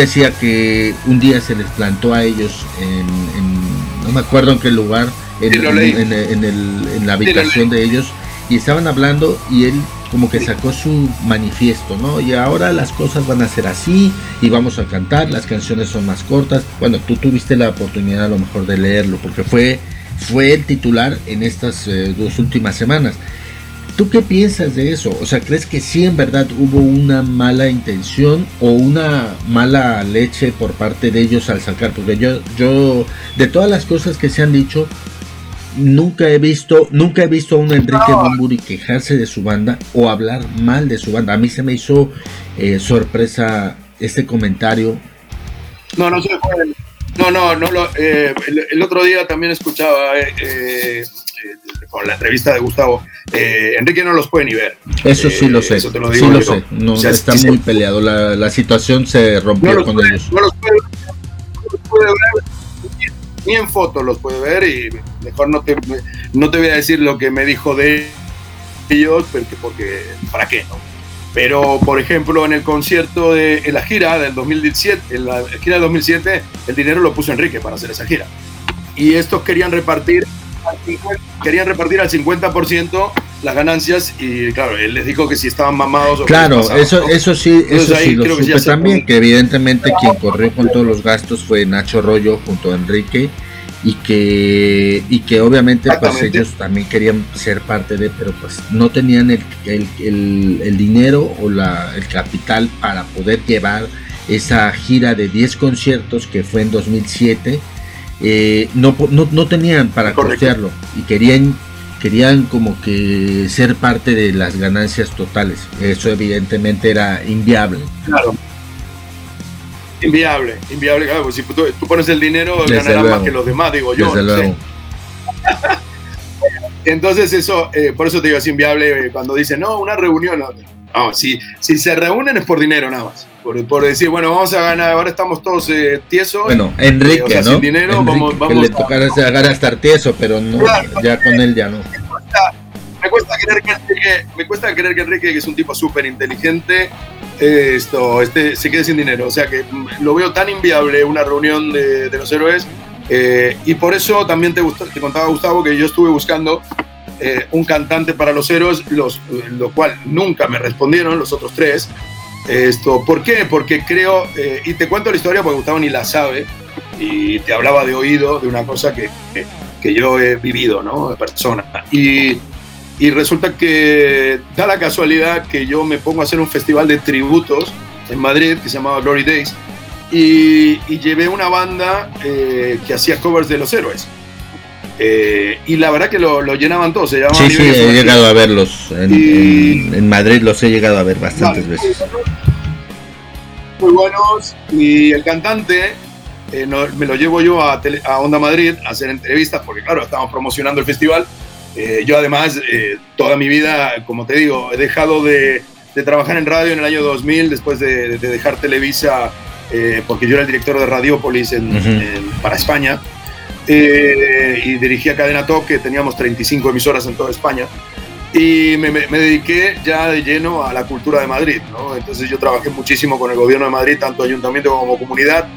decía que un día se les plantó a ellos en, no me acuerdo en qué lugar, en, la habitación de ellos, y estaban hablando y él como que sacó su manifiesto, ¿no? Y ahora las cosas van a ser así y vamos a cantar, las canciones son más cortas. Bueno, tú tuviste la oportunidad a lo mejor de leerlo porque fue, fue el titular en estas eh, dos últimas semanas. ¿Tú qué piensas de eso? O sea, ¿crees que sí en verdad hubo una mala intención o una mala leche por parte de ellos al sacar? Porque yo, yo, de todas las cosas que se han dicho, nunca he visto, nunca he visto a un Enrique Bumburi quejarse de su banda o hablar mal de su banda. A mí se me hizo eh, sorpresa este comentario. No, no. No, no, no. Lo, eh, el, otro día también escuchaba eh, con la entrevista de Gustavo, eh, Enrique no los puede ni ver. Eso sí lo sé. Eso te lo digo sí lo sé. No, está muy peleado. La, la, situación se rompió con ellos. No los puede, ver. Ni en foto los puede ver y mejor no te, no te voy a decir lo que me dijo de ellos porque, porque ¿para qué? No? Pero, por ejemplo, en el concierto de en la gira del 2017, en la gira del 2007, el dinero lo puso Enrique para hacer esa gira. Y estos querían repartir querían repartir al 50% las ganancias y claro, él les dijo que si estaban mamados o Claro, eso, eso sí, eso sí lo supe también, que evidentemente quien corrió con todos los gastos fue Nacho Rollo junto a Enrique y que y que obviamente pues ellos también querían ser parte de pero pues no tenían el, el, el, dinero o la, el capital para poder llevar esa gira de 10 conciertos que fue en 2007 eh, no, no, tenían para costearlo y querían querían como que ser parte de las ganancias totales. Eso evidentemente era inviable. Claro. Inviable, inviable. Claro, pues si tú, pones el dinero, ganarás más que los demás, digo yo. Entonces eso, eh, por eso te digo, es inviable cuando dicen, no, una reunión. No, si, si se reúnen es por dinero nada más. Por, decir, bueno, vamos a ganar, ahora estamos todos eh, tiesos. Bueno, Enrique, ¿no? Sin dinero, vamos, vamos, que le tocará a estar tieso, pero no, ya con él ya no. Me cuesta, creer que Enrique, me cuesta creer que Enrique, que es un tipo súper inteligente, eh, esto, este, se quede sin dinero. O sea que mm, lo veo tan inviable una reunión de, los héroes. Eh, y por eso también te, te contaba Gustavo que yo estuve buscando eh, un cantante para los héroes, los, lo cual nunca me respondieron los otros tres. Esto, ¿Por qué? Porque creo, eh, y te cuento la historia porque Gustavo ni la sabe, y te hablaba de oído de una cosa que, que, yo he vivido, ¿no? De persona. Y, y, resulta que da la casualidad que yo me pongo a hacer un festival de tributos en Madrid que se llamaba Glory Days, y, y llevé una banda eh, que hacía covers de los héroes. Eh, y la verdad que lo, llenaban todos. Se sí, sí, he llegado a verlos. En, Madrid los he llegado a ver bastantes veces. Muy buenos. Y el cantante eh, me lo llevo yo a, a, Onda Madrid a hacer entrevistas, porque claro, estamos promocionando el festival. Eh, yo además, toda mi vida, como te digo, he dejado de, trabajar en radio en el año 2000, después de, dejar Televisa, porque yo era el director de Radiopolis para España. Eh, y dirigía Cadena Toque, teníamos 35 emisoras en toda España. Y me, dediqué ya de lleno a la cultura de Madrid. Entonces yo trabajé muchísimo con el gobierno de Madrid, tanto ayuntamiento como comunidad.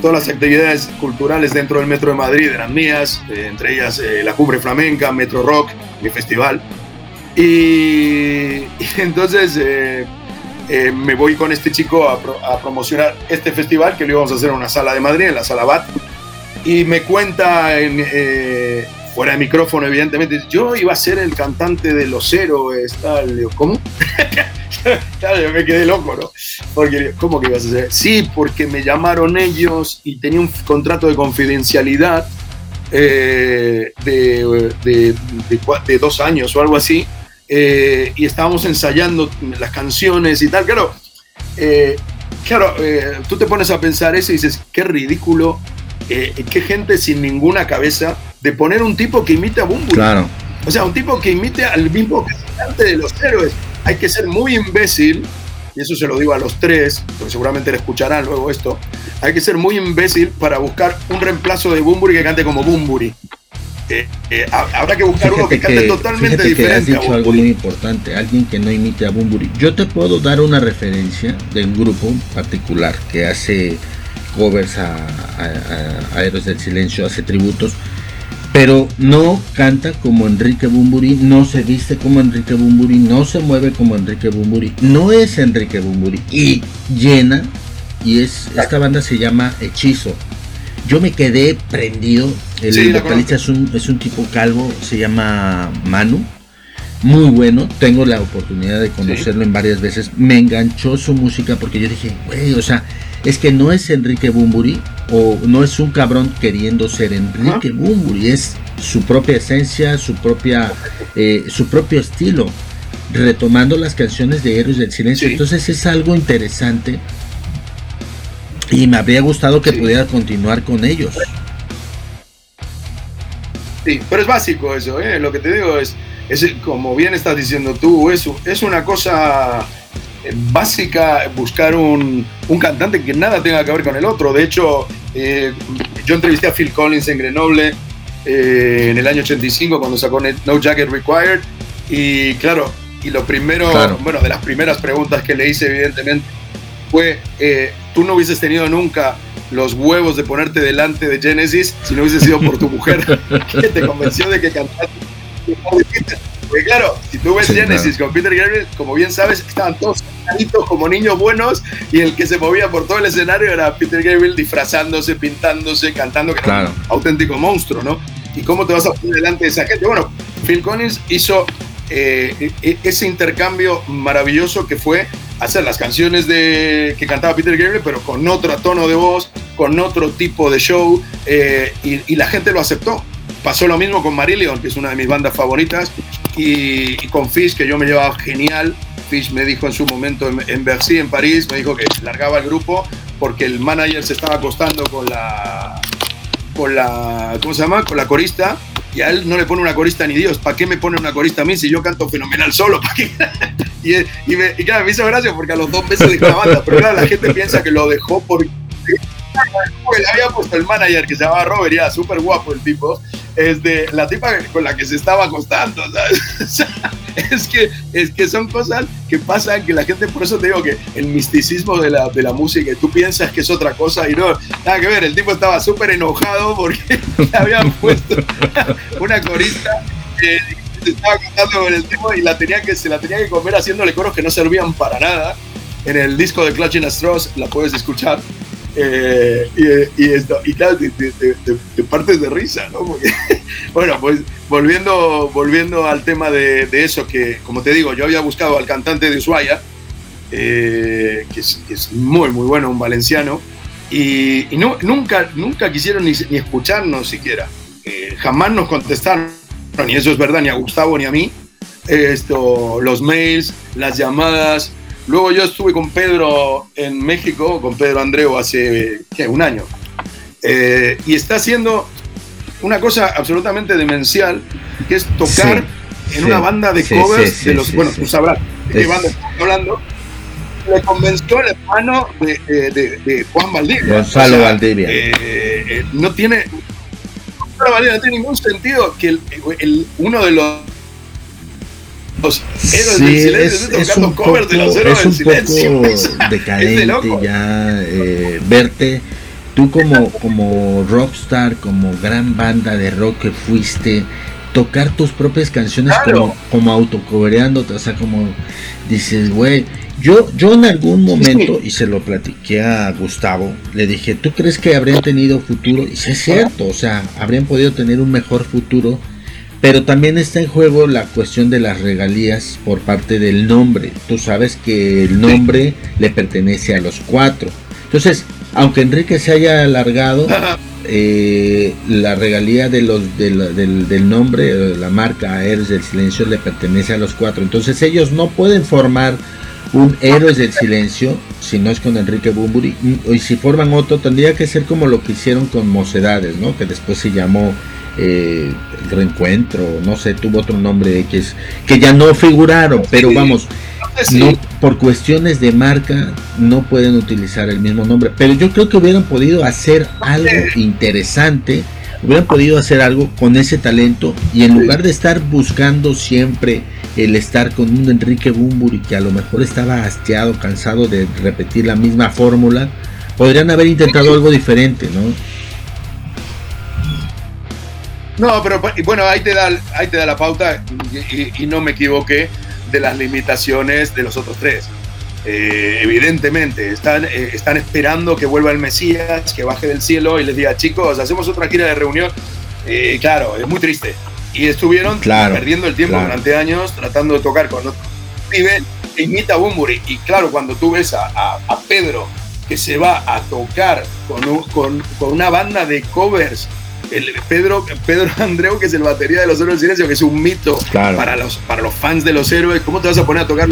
Todas las actividades culturales dentro del Metro de Madrid eran mías, eh, entre ellas eh, la Cumbre Flamenca, Metro Rock, mi festival. Y, entonces me voy con este chico a, a, promocionar este festival que lo íbamos a hacer en una sala de Madrid, en la Sala BAT y me cuenta en, eh, fuera de micrófono, evidentemente, yo iba a ser el cantante de Los Héroes, tal, ¿cómo? claro, yo me quedé loco, ¿no? ¿cómo que ibas a ser? Sí, porque me llamaron ellos y tenía un contrato de confidencialidad eh, de, de, dos años o algo así, eh, y estábamos ensayando las canciones y tal, claro. claro, tú te pones a pensar eso y dices, qué ridículo eh, qué gente sin ninguna cabeza de poner un tipo que imite a Bumburi. Claro. O sea, un tipo que imite al mismo cantante de los héroes. Hay que ser muy imbécil, y eso se lo digo a los tres, porque seguramente le escucharán luego esto. Hay que ser muy imbécil para buscar un reemplazo de Bumburi que cante como Bumburi. eh, eh, habrá que buscar uno que cante totalmente diferente. Que has dicho algo muy importante, alguien que no imite a Bumburi. Yo te puedo dar una referencia de un grupo particular que hace covers a, a, Héroes del Silencio, hace tributos, pero no canta como Enrique Bumburi, no se viste como Enrique Bumburi, no se mueve como Enrique Bumburi, no es Enrique Bumburi y llena y es esta banda se llama Hechizo yo me quedé prendido. El vocalista es un, es un tipo calvo, se llama Manu. Muy bueno, tengo la oportunidad de conocerlo en varias veces. Me enganchó su música porque yo dije, güey, o sea, es que no es Enrique Bumburi o no es un cabrón queriendo ser Enrique Bumburi, es su propia esencia, su propia, eh, su propio estilo, retomando las canciones de Héroes del Silencio. Entonces es algo interesante y me habría gustado que pudiera continuar con ellos. Sí, pero es básico eso, ¿eh? lo que te digo es, es como bien estás diciendo tú, es, es una cosa básica buscar un, un, cantante que nada tenga que ver con el otro. De hecho, eh, yo entrevisté a Phil Collins en Grenoble en el año 85 cuando sacó No Jacket Required y claro, y lo primero, bueno, de las primeras preguntas que le hice evidentemente fue, eh, tú no hubieses tenido nunca los huevos de ponerte delante de Genesis si no hubiese sido por tu mujer que te convenció de que cantaste. Porque claro, si tú ves Genesis con Peter Gabriel, como bien sabes, estaban todos como niños buenos y el que se movía por todo el escenario era Peter Gabriel disfrazándose, pintándose, cantando, que era un auténtico monstruo, ¿no? ¿Y cómo te vas a poner delante de esa gente? Bueno, Phil Collins hizo eh, e, ese intercambio maravilloso que fue hacer las canciones de, que cantaba Peter Gabriel, pero con otro tono de voz, con otro tipo de show, eh, y, la gente lo aceptó. Pasó lo mismo con Marillion, que es una de mis bandas favoritas, y, con Fish, que yo me llevaba genial. Fish me dijo en su momento en, en Bercy, en París, me dijo que largaba el grupo porque el manager se estaba acostando con la, con la, ¿cómo se llama? Con la corista y a él no le pone una corista ni Dios. ¿Para qué me pone una corista a mí si yo canto fenomenal solo? y, y, me, claro, me hizo gracia porque a los dos meses dejó la banda. Pero claro, la gente piensa que lo dejó porque le había puesto el manager que se llamaba Robert, ya súper guapo el tipo. Es de la tipa con la que se estaba acostando, ¿sabes? es, que, es que son cosas que pasan que la gente, por eso te digo que el misticismo de la, de la música, tú piensas que es otra cosa y no, nada que ver, el tipo estaba súper enojado porque le habían puesto una corista que se estaba cantando con el tema y la tenía que, se la tenía que comer haciéndole coros que no servían para nada. En el disco de Clutching Straws la puedes escuchar. Eh, y, y, esto, y claro, te, te, partes de risa, ¿no? bueno, pues volviendo, volviendo al tema de, eso, que como te digo, yo había buscado al cantante de Ushuaia, eh, que, es, muy, muy bueno, un valenciano, y, no, nunca, nunca quisieron ni, ni escucharnos siquiera. Eh, jamás nos contestaron, ni eso es verdad, ni a Gustavo ni a mí. Esto, los mails, las llamadas, Luego yo estuve con Pedro en México, con Pedro Andreu hace ¿qué? un año. Eh, y está haciendo una cosa absolutamente demencial, que es tocar en una banda de covers de los, bueno, tú sabrás de qué banda estamos hablando. Le convenció el hermano de, de, Juan Valdivia. Gonzalo Valdivia. Eh, eh, no tiene, no tiene ningún sentido que el, uno de los sí, es, un poco, es un poco decadente ya eh, verte. Tú como, como rockstar, como gran banda de rock que fuiste, tocar tus propias canciones como, como autocobereándote, o sea, como dices, güey, yo, yo en algún momento, y se lo platiqué a Gustavo, le dije, ¿tú crees que habrían tenido futuro? Y sí es cierto, o sea, habrían podido tener un mejor futuro pero también está en juego la cuestión de las regalías por parte del nombre. Tú sabes que el nombre le pertenece a los cuatro. Entonces, aunque Enrique se haya alargado, eh, la regalía de los, del, nombre, la marca Héroes del Silencio le pertenece a los cuatro. Entonces ellos no pueden formar un Héroes del Silencio si no es con Enrique Bumburi. Y si forman otro, tendría que ser como lo que hicieron con Mocedades, ¿no? que después se llamó eh, reencuentro, no sé, tuvo otro nombre X, que ya no figuraron, pero vamos, no, por cuestiones de marca no pueden utilizar el mismo nombre, pero yo creo que hubieran podido hacer algo interesante hubieran podido hacer algo con ese talento y en lugar de estar buscando siempre el estar con un Enrique Bumburi que a lo mejor estaba hastiado, cansado de repetir la misma fórmula, podrían haber intentado algo diferente, ¿no? No, pero bueno, ahí te da, ahí te da la pauta y, no me equivoqué de las limitaciones de los otros tres. Eh, evidentemente, están, eh, están esperando que vuelva el Mesías, que baje del cielo y les diga, chicos, hacemos otra gira de reunión. Eh, claro, es muy triste. Y estuvieron perdiendo el tiempo durante años tratando de tocar con otro pibe imita a Bumburi. Y claro, cuando tú ves a, a, Pedro que se va a tocar con, con, con una banda de covers el Pedro, Pedro Andreu, que es el batería de los Héroes del Silencio, que es un mito para, los, para los fans de los héroes. ¿Cómo te vas a poner a tocar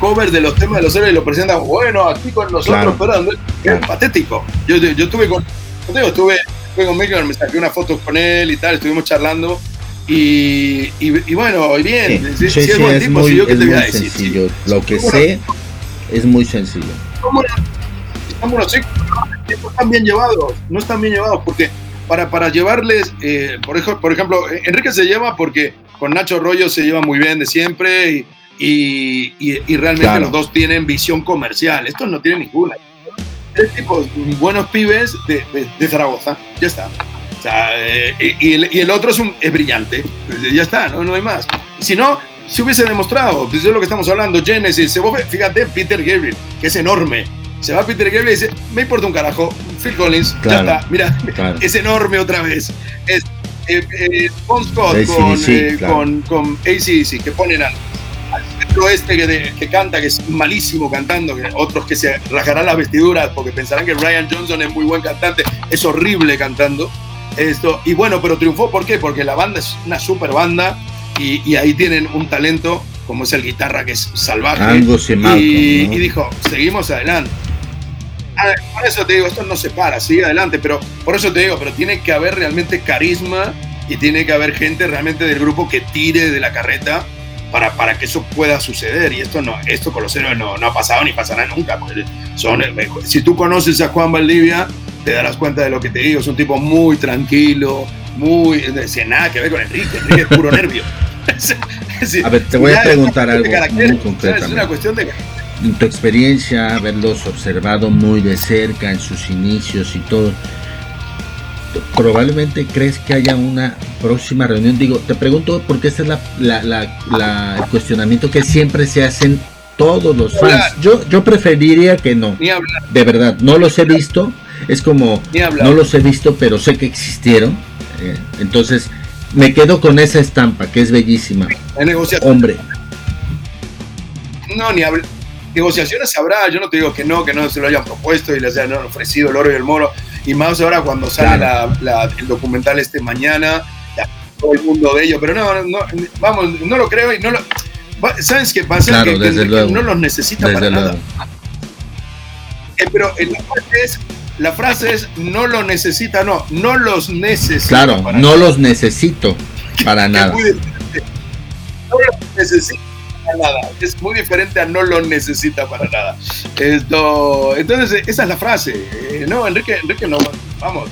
covers de los temas de los héroes y lo presentan? Bueno, aquí con nosotros, Pedro es patético. Yo, yo estuve con, yo estuve, con Miguel, me saqué una foto con él y tal, estuvimos charlando. Y, y, bueno, hoy bien, sí, es buen tipo, muy, yo que te voy a decir. Sencillo. Lo que sé es muy sencillo. Estamos, no están bien llevados, no están bien llevados porque para, para llevarles, eh, por, ejemplo, por ejemplo, Enrique se lleva porque con Nacho Rollo se lleva muy bien de siempre y, y, realmente los dos tienen visión comercial. Estos no tienen ninguna. Tres tipos buenos pibes de, de, Zaragoza, ya está. O sea, eh, y, el, y, el, otro es, un, es brillante, ya está, no, no hay más. Si no, si hubiese demostrado, desde lo que estamos hablando, Genesis, fíjate, Peter Gabriel, que es enorme, se va Peter Gabriel y dice, me importa un carajo, Phil Collins, ya está, mira, es enorme otra vez. Es eh, eh, Scott con, eh, con, con ACDC, que ponen al, centro este que, canta, que es malísimo cantando, que otros que se rajarán las vestiduras porque pensarán que Ryan Johnson es muy buen cantante, es horrible cantando. Esto, y bueno, pero triunfó, ¿por qué? Porque la banda es una super banda y, y ahí tienen un talento como es el guitarra que es salvaje. y, y dijo, seguimos adelante. Por eso te digo, esto no se para, sigue adelante, pero por eso te digo, pero tiene que haber realmente carisma y tiene que haber gente realmente del grupo que tire de la carreta para, para que eso pueda suceder. Y esto no, esto con los héroes no, no ha pasado ni pasará nunca. Son, si tú conoces a Juan Valdivia, te darás cuenta de lo que te digo. Es un tipo muy tranquilo, muy. Sin nada que ver con Enrique. Enrique es puro nervio. a ver, te voy a preguntar algo muy concreto. Es una cuestión de en tu experiencia, haberlos observado muy de cerca en sus inicios y todo, probablemente crees que haya una próxima reunión. Digo, te pregunto porque este es la, el cuestionamiento que siempre se hacen todos los fans. Yo, yo preferiría que no. De verdad, no los he visto. Es como, no los he visto, pero sé que existieron. Eh, entonces, me quedo con esa estampa que es bellísima. Hombre. No, ni hablar negociaciones habrá, yo no te digo que no, que no se lo hayan propuesto y les hayan ofrecido el oro y el moro, y más ahora cuando sale el documental este mañana, todo el mundo de ello, pero no, no, vamos, no lo creo y no lo... ¿Sabes qué pasa? que, no los necesita para nada. Eh, pero la frase, es, la frase es, no lo necesita, no, no los necesita. Claro, no los necesito para nada. No los necesito nada. Es muy diferente a no lo necesita para nada. Esto, entonces, esa es la frase. Eh, no, Enrique, Enrique no, vamos,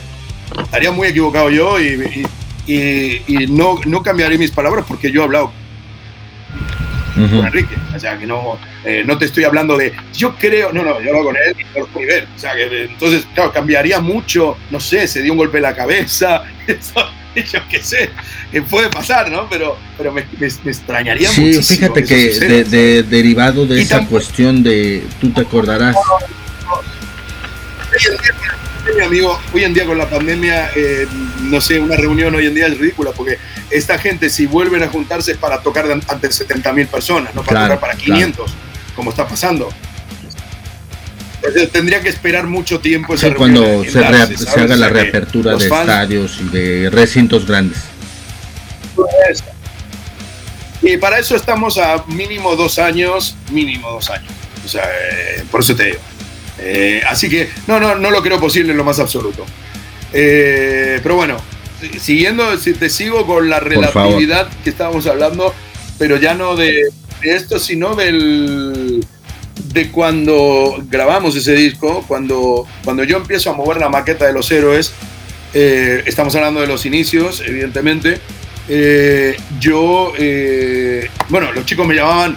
estaría muy equivocado yo y, y, no, no cambiaré mis palabras porque yo he hablado con Enrique. O sea, que no, eh, no te estoy hablando de, yo creo, no, no, yo hablo con él y por nivel. O sea, que entonces, claro, cambiaría mucho, no sé, se dio un golpe en la cabeza. yo qué sé, puede pasar, ¿no? Pero, pero me, extrañaría sí, fíjate que de, derivado de esa cuestión de, tú te acordarás. Hoy amigo, hoy en día con la pandemia, eh, no sé, una reunión hoy en día es ridícula porque esta gente si vuelven a juntarse es para tocar ante 70 mil personas, no para tocar para 500, como está pasando tendría que esperar mucho tiempo esa cuando se, haga la reapertura de estadios y de recintos grandes. Y para eso estamos a mínimo dos años, mínimo dos años. O sea, eh, por eso te digo. Eh, así que no, no, no lo creo posible en lo más absoluto. Eh, pero bueno, siguiendo, si te sigo con la relatividad que estábamos hablando, pero ya no de esto, sino del, de cuando grabamos ese disco, cuando, cuando yo empiezo a mover la maqueta de los héroes, Eh, estamos hablando de los inicios, evidentemente. Eh, yo, eh, bueno, los chicos me llamaban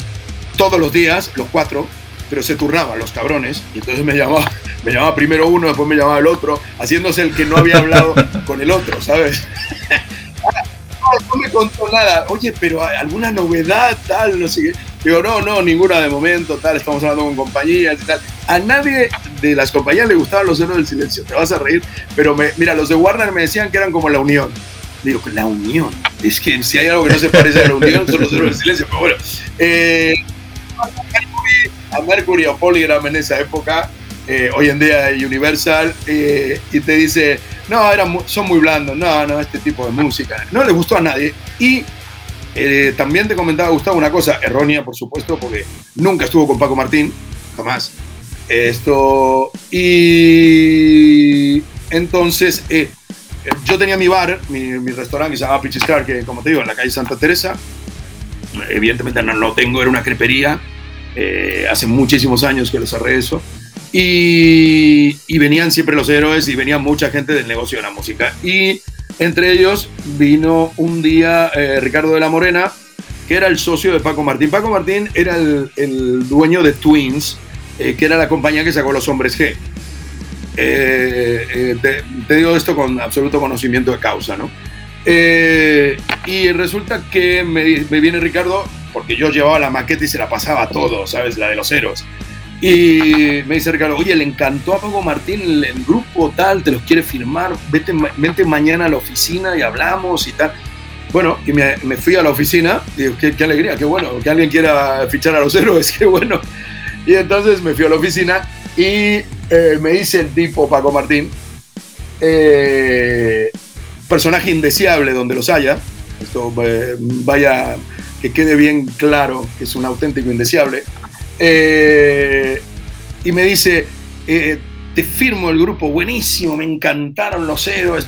todos los días, los cuatro, pero se turnaban los cabrones. Y entonces me llamaba, me llamaba primero uno, después me llamaba el otro, haciéndose el que no había hablado con el otro, ¿sabes? no, me contó nada. Oye, pero alguna novedad, tal, no sé qué. Digo, no, no, ninguna de momento, tal, estamos hablando con compañías y tal. A nadie de las compañías le gustaban los héroes del silencio, te vas a reír, pero mira, los de Warner me decían que eran como la unión. Digo, la unión. Es que si hay algo que no se parece a la unión, son los héroes del silencio, pero bueno. Eh, a Mercury o Polygram en esa época, eh, hoy en día Universal, eh, y te dice, no, eran, son muy blandos, no, no, este tipo de música. No le gustó a nadie. Y eh, también te comentaba, Gustavo, una cosa errónea, por supuesto, porque nunca estuvo con Paco Martín, jamás. Esto, y entonces yo tenía mi bar, mi, restaurante que se llamaba Pichiscar, que como te digo, en la calle Santa Teresa. Evidentemente no lo tengo, era una crepería. Hace muchísimos años que lo cerré. Y, venían siempre los héroes y venía mucha gente del negocio de la música. Y entre ellos vino un día eh, Ricardo de la Morena, que era el socio de Paco Martín. Paco Martín era el, dueño de Twins, eh, que era la compañía que sacó Los Hombres G. Eh, te, digo esto con absoluto conocimiento de causa, ¿no? y resulta que me, viene Ricardo, porque yo llevaba la maqueta y se la pasaba a todo, ¿sabes? La de los héroes. Y me dice Ricardo, oye, le encantó a Paco Martín el, grupo tal, te los quiere firmar, vete, vete, mañana a la oficina y hablamos y tal. Bueno, y me, fui a la oficina, y digo, qué, alegría, qué bueno, que alguien quiera fichar a los héroes, qué bueno. Y entonces me fui a la oficina y eh, me dice el tipo Paco Martín, eh, personaje indeseable donde los haya, esto eh, vaya, que quede bien claro que es un auténtico indeseable, eh, y me dice, eh, te firmo el grupo, buenísimo, me encantaron los héroes,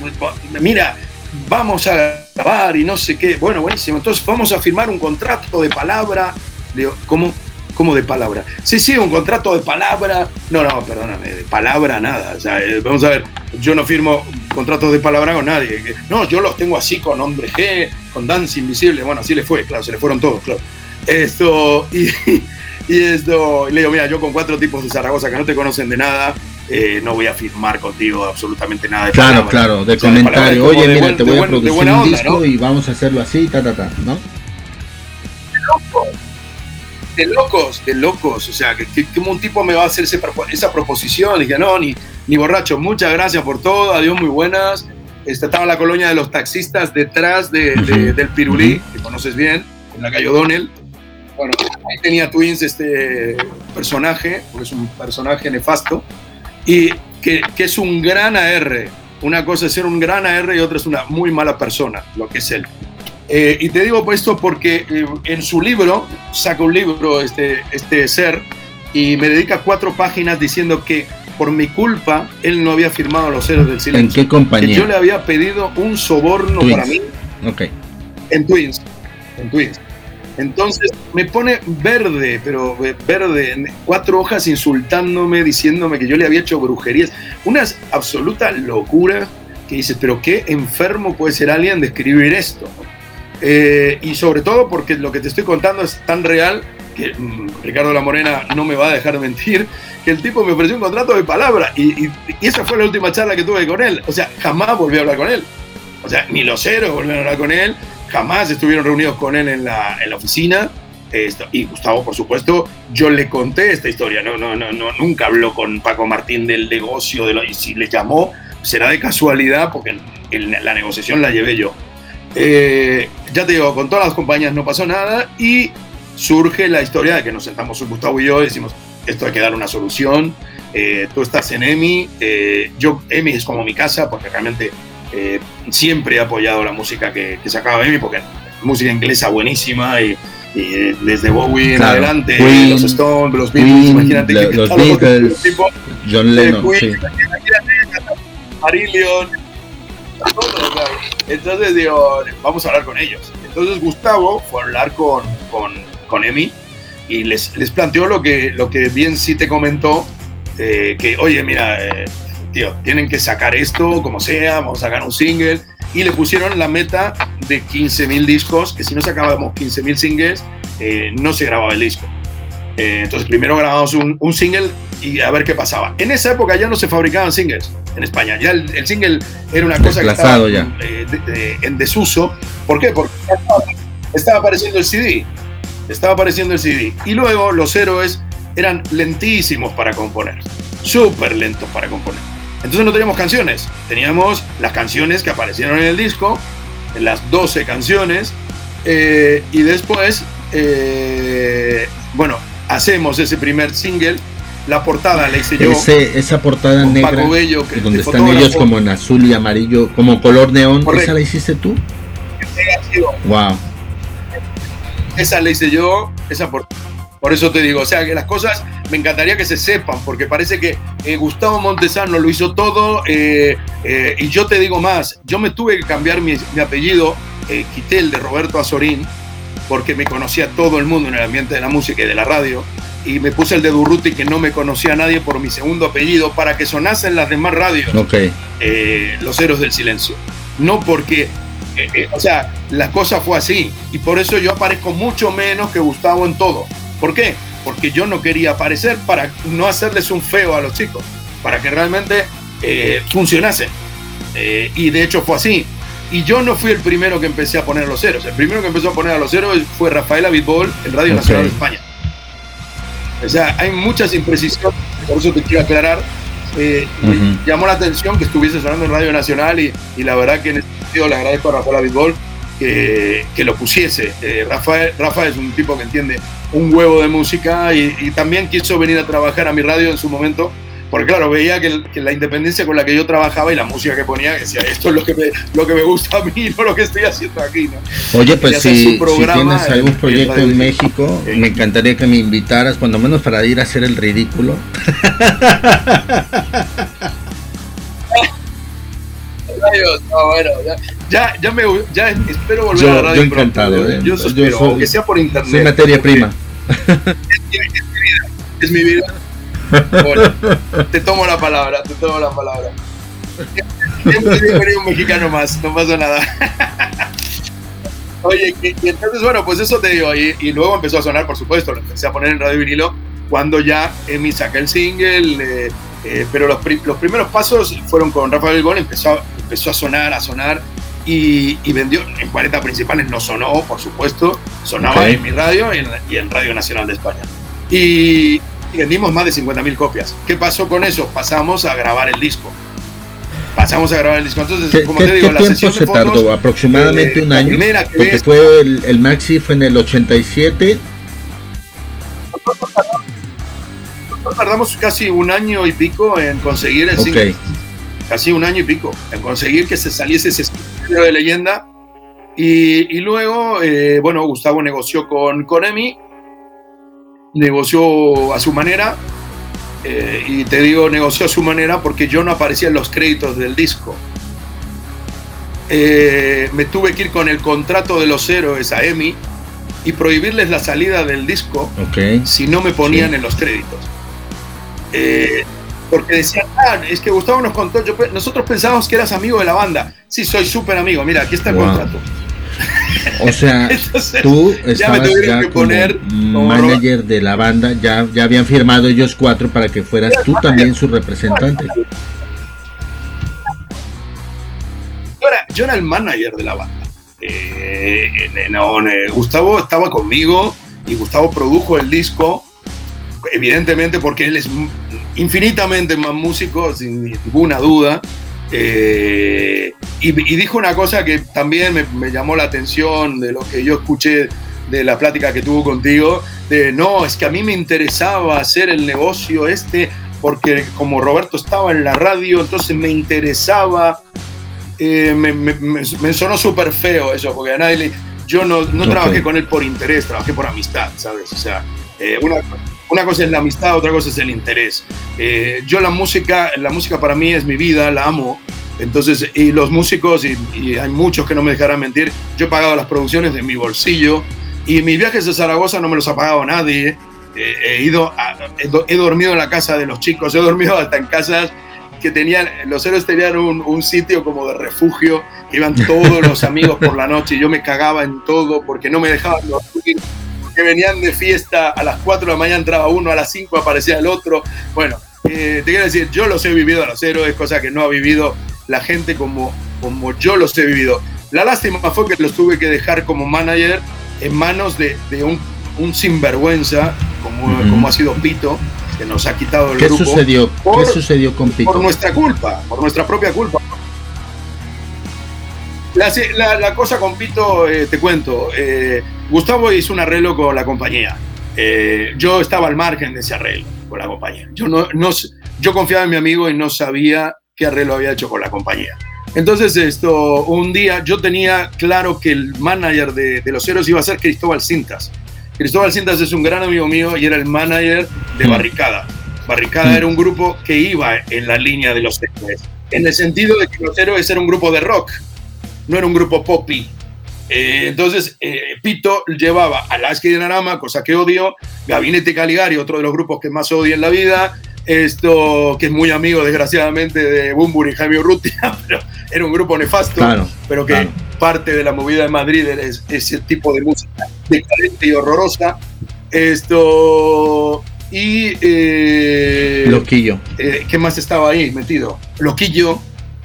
mira, vamos a grabar y no sé qué, bueno, buenísimo, entonces vamos a firmar un contrato de palabra. Digo, ¿cómo? ¿Cómo de palabra? Sí, sí, un contrato de palabra. No, no, perdóname, de palabra nada. Eh, vamos a ver, yo no firmo contratos de palabra con nadie. No, yo los tengo así con Hombre G, con Dance Invisible. Bueno, así le fue, claro, se le fueron todos, claro. Esto, y, y esto, le digo, mira, yo con cuatro tipos de Zaragoza que no te conocen de nada, eh, no voy a firmar contigo absolutamente nada. De claro, claro, de comentario. Oye, mira, te voy a producir un disco y vamos a hacerlo así, ta, ta, ta, ¿no? De locos, de locos, de locos. O sea, que, un tipo me va a hacer esa proposición. dije, no, ni, ni borracho, muchas gracias por todo, adiós, muy buenas. Este, estaba la colonia de los taxistas detrás de, del Pirulí, que conoces bien, en la calle O'Donnell bueno, ahí tenía Twins este personaje, porque es un personaje nefasto, y que, que, es un gran AR. Una cosa es ser un gran AR y otra es una muy mala persona, lo que es él. Eh, y te digo esto porque eh, en su libro, saca un libro este, este ser, y me dedica cuatro páginas diciendo que por mi culpa él no había firmado los héroes del silencio. ¿En qué compañía? Que yo le había pedido un soborno para mí. Ok. En Twins. En Twins. Entonces me pone verde, pero verde, cuatro hojas insultándome, diciéndome que yo le había hecho brujerías. Una absoluta locura que dices, pero qué enfermo puede ser alguien de escribir esto. Eh, y sobre todo porque lo que te estoy contando es tan real mm, Ricardo La Morena no me va a dejar mentir, que el tipo me ofreció un contrato de palabra y, esa fue la última charla que tuve con él. O sea, jamás volví a hablar con él. O sea, ni los ceros volvieron a hablar con él, jamás estuvieron reunidos con él en la, oficina. Esto, y Gustavo, por supuesto, yo le conté esta historia, no, no, no, no nunca habló con Paco Martín del negocio, de lo, y si le llamó, será de casualidad, porque la negociación la llevé yo. Eh, ya te digo, con todas las compañías no pasó nada y surge la historia de que nos sentamos Gustavo y yo y decimos, esto hay que dar una solución, eh, tú estás en EMI, eh, yo, EMI es como mi casa, porque realmente eh, siempre he apoyado la música que, que sacaba Amy porque música inglesa buenísima y, desde Bowie en adelante, los Stones, los Beatles, imagínate que los Beatles, tipo, John Lennon, Queen, sí. Marillion, entonces digo, vamos a hablar con ellos. Entonces Gustavo fue a hablar con, con, con Emi y les, les planteó lo que, lo que bien sí te comentó, eh, que oye, mira, eh, tío, tienen que sacar esto como sea, vamos a sacar un single. Y le pusieron la meta de 15.000 discos, que si no sacábamos 15.000 singles, eh, no se grababa el disco. Eh, entonces primero grabamos un, un, single y a ver qué pasaba. En esa época ya no se fabricaban singles en España. Ya el, single era una cosa que estaba ya. En desuso. ¿Por qué? Porque estaba apareciendo el CD. Estaba apareciendo el CD. Y luego los héroes eran lentísimos para componer. Súper lentos para componer. Entonces no teníamos canciones. Teníamos las canciones que aparecieron en el disco, las 12 canciones. Eh, y después, eh, bueno, hacemos ese primer single. La portada la hice yo. esa portada negra, donde están ellos como en azul y amarillo, como color neón, ¿esa la hiciste tú? Wow. Esa la hice yo, esa por, por eso te digo, o sea que las cosas me encantaría que se sepan, porque parece que eh, Gustavo Montesano lo hizo todo, eh, eh, y yo te digo más, yo me tuve que cambiar mi, mi apellido, quité el de Roberto Azorín, porque me conocía todo el mundo en el ambiente de la música y de la radio, y me puse el de Durruti que no me conocía nadie por mi segundo apellido, para que sonasen las demás radios, okay. los héroes del silencio. No porque eh, eh, o sea, la cosa fue así. Y por eso yo aparezco mucho menos que Gustavo en todo. ¿Por qué? Porque yo no quería aparecer para no hacerles un feo a los chicos, para que realmente eh, funcionase. y de hecho fue así. Y yo no fui el primero que empecé a poner los ceros. El primero que empezó a poner a los ceros fue Rafael Abitbol en Radio Nacional de España. O sea, hay muchas imprecisiones, por eso te quiero aclarar. Llamó la atención que estuviese sonando en Radio Nacional y, y la verdad que en le agradezco a Rafael Abitbol que, que lo pusiese. Eh, Rafael, Rafa es un tipo que entiende un huevo de música y, también quiso venir a trabajar a mi radio en su momento, porque claro, veía que, la independencia con la que yo trabajaba y la música que ponía, decía, esto es lo que me, lo que me gusta a mí, no lo que estoy haciendo aquí. ¿no? Oye, pues si, si, tienes algún proyecto en, México, me encantaría que me invitaras, cuando menos para ir a hacer el ridículo. bueno, ya, ya, me, ya espero volver yo, a la radio. Yo encantado, ¿eh? Yo, yo aunque sea por internet. Soy materia prima. Es, mi vida. Bueno, te tomo la palabra, te tomo la palabra. Siempre un mexicano más, no pasa nada. Oye, y, entonces, bueno, pues eso te digo, y, y, luego empezó a sonar, por supuesto, lo empecé a poner en radio vinilo cuando ya Emi saca el single, eh, eh, pero los, los, primeros pasos fueron con Rafael Gol, empezó, empezó a sonar, a sonar y, vendió en 40 principales, no sonó, por supuesto, sonaba en mi radio y en, Radio Nacional de España. Y, vendimos más de 50.000 copias. ¿Qué pasó con eso? Pasamos a grabar el disco. Pasamos a grabar el disco. Entonces, como te digo, la tiempo se tardó? Aproximadamente un año. Porque fue el, el maxi fue en el 87 tardamos casi un año y pico en conseguir el single. Casi un año y pico en conseguir que se saliese ese estilo de leyenda. Y, luego, eh, bueno, Gustavo negoció con, con Emi, negoció a su manera. Eh, y te digo, negoció a su manera porque yo no aparecía en los créditos del disco. Eh, me tuve que ir con el contrato de los héroes a Emi y prohibirles la salida del disco si no me ponían en los créditos. Eh, porque decían, ah, es que Gustavo nos contó, nosotros pensábamos que eras amigo de la banda. Sí, soy súper amigo, mira, aquí está el contrato. O sea, tú estabas ya, como poner manager de la banda, ya, ya habían firmado ellos cuatro para que fueras tú también su representante. Yo era, el manager de la banda. Eh, Gustavo estaba conmigo y Gustavo produjo el disco evidentemente porque él es infinitamente más músico, sin ninguna duda. Eh, y, dijo una cosa que también me, llamó la atención de lo que yo escuché de la plática que tuvo contigo, de no, es que a mí me interesaba hacer el negocio este, porque como Roberto estaba en la radio, entonces me interesaba, eh, me, sonó súper feo eso, porque a nadie yo no, no trabajé con él por interés, trabajé por amistad, ¿sabes? O sea, eh, una, una cosa es la amistad, otra cosa es el interés. Eh, yo la música, la música para mí es mi vida, la amo. Entonces, y los músicos, y, hay muchos que no me dejarán mentir, yo he pagado las producciones de mi bolsillo y mis viajes a Zaragoza no me los ha pagado nadie. Eh, he, ido he, dormido en la casa de los chicos, he dormido hasta en casas que tenían, los héroes tenían un, sitio como de refugio, iban todos los amigos por la noche y yo me cagaba en todo porque no me dejaban dormir, que venían de fiesta, a las 4 de la mañana entraba uno, a las 5 aparecía el otro. Bueno, eh, te quiero decir, yo los he vivido a los héroes, cosa que no ha vivido la gente como, como yo los he vivido. La lástima fue que los tuve que dejar como manager en manos de, de un, un, sinvergüenza, como, como ha sido Pito, que nos ha quitado el ¿Qué grupo. Sucedió? ¿Qué sucedió con Pito? Por nuestra culpa, por nuestra propia culpa. La, la, la cosa con Pito, eh, te cuento, eh, Gustavo hizo un arreglo con la compañía. Eh, yo estaba al margen de ese arreglo con la compañía. Yo, no, no, yo confiaba en mi amigo y no sabía qué arreglo había hecho con la compañía. Entonces, esto, un día yo tenía claro que el manager de, de los héroes iba a ser Cristóbal Cintas. Cristóbal Cintas es un gran amigo mío y era el manager de Barricada. Barricada era un grupo que iba en la línea de los héroes, en el sentido de que los héroes era un grupo de rock, no era un grupo poppy. Eh, entonces, eh, Pito llevaba a Lasky de Narama, cosa que odio, Gabinete Caligari, otro de los grupos que más odio en la vida, esto que es muy amigo desgraciadamente de Bumbur y Jaime Urrutia, pero era un grupo nefasto, claro, pero que claro. parte de la movida de Madrid es ese tipo de música decadente y horrorosa. Esto y eh, Loquillo. Eh, ¿Qué más estaba ahí metido? Loquillo.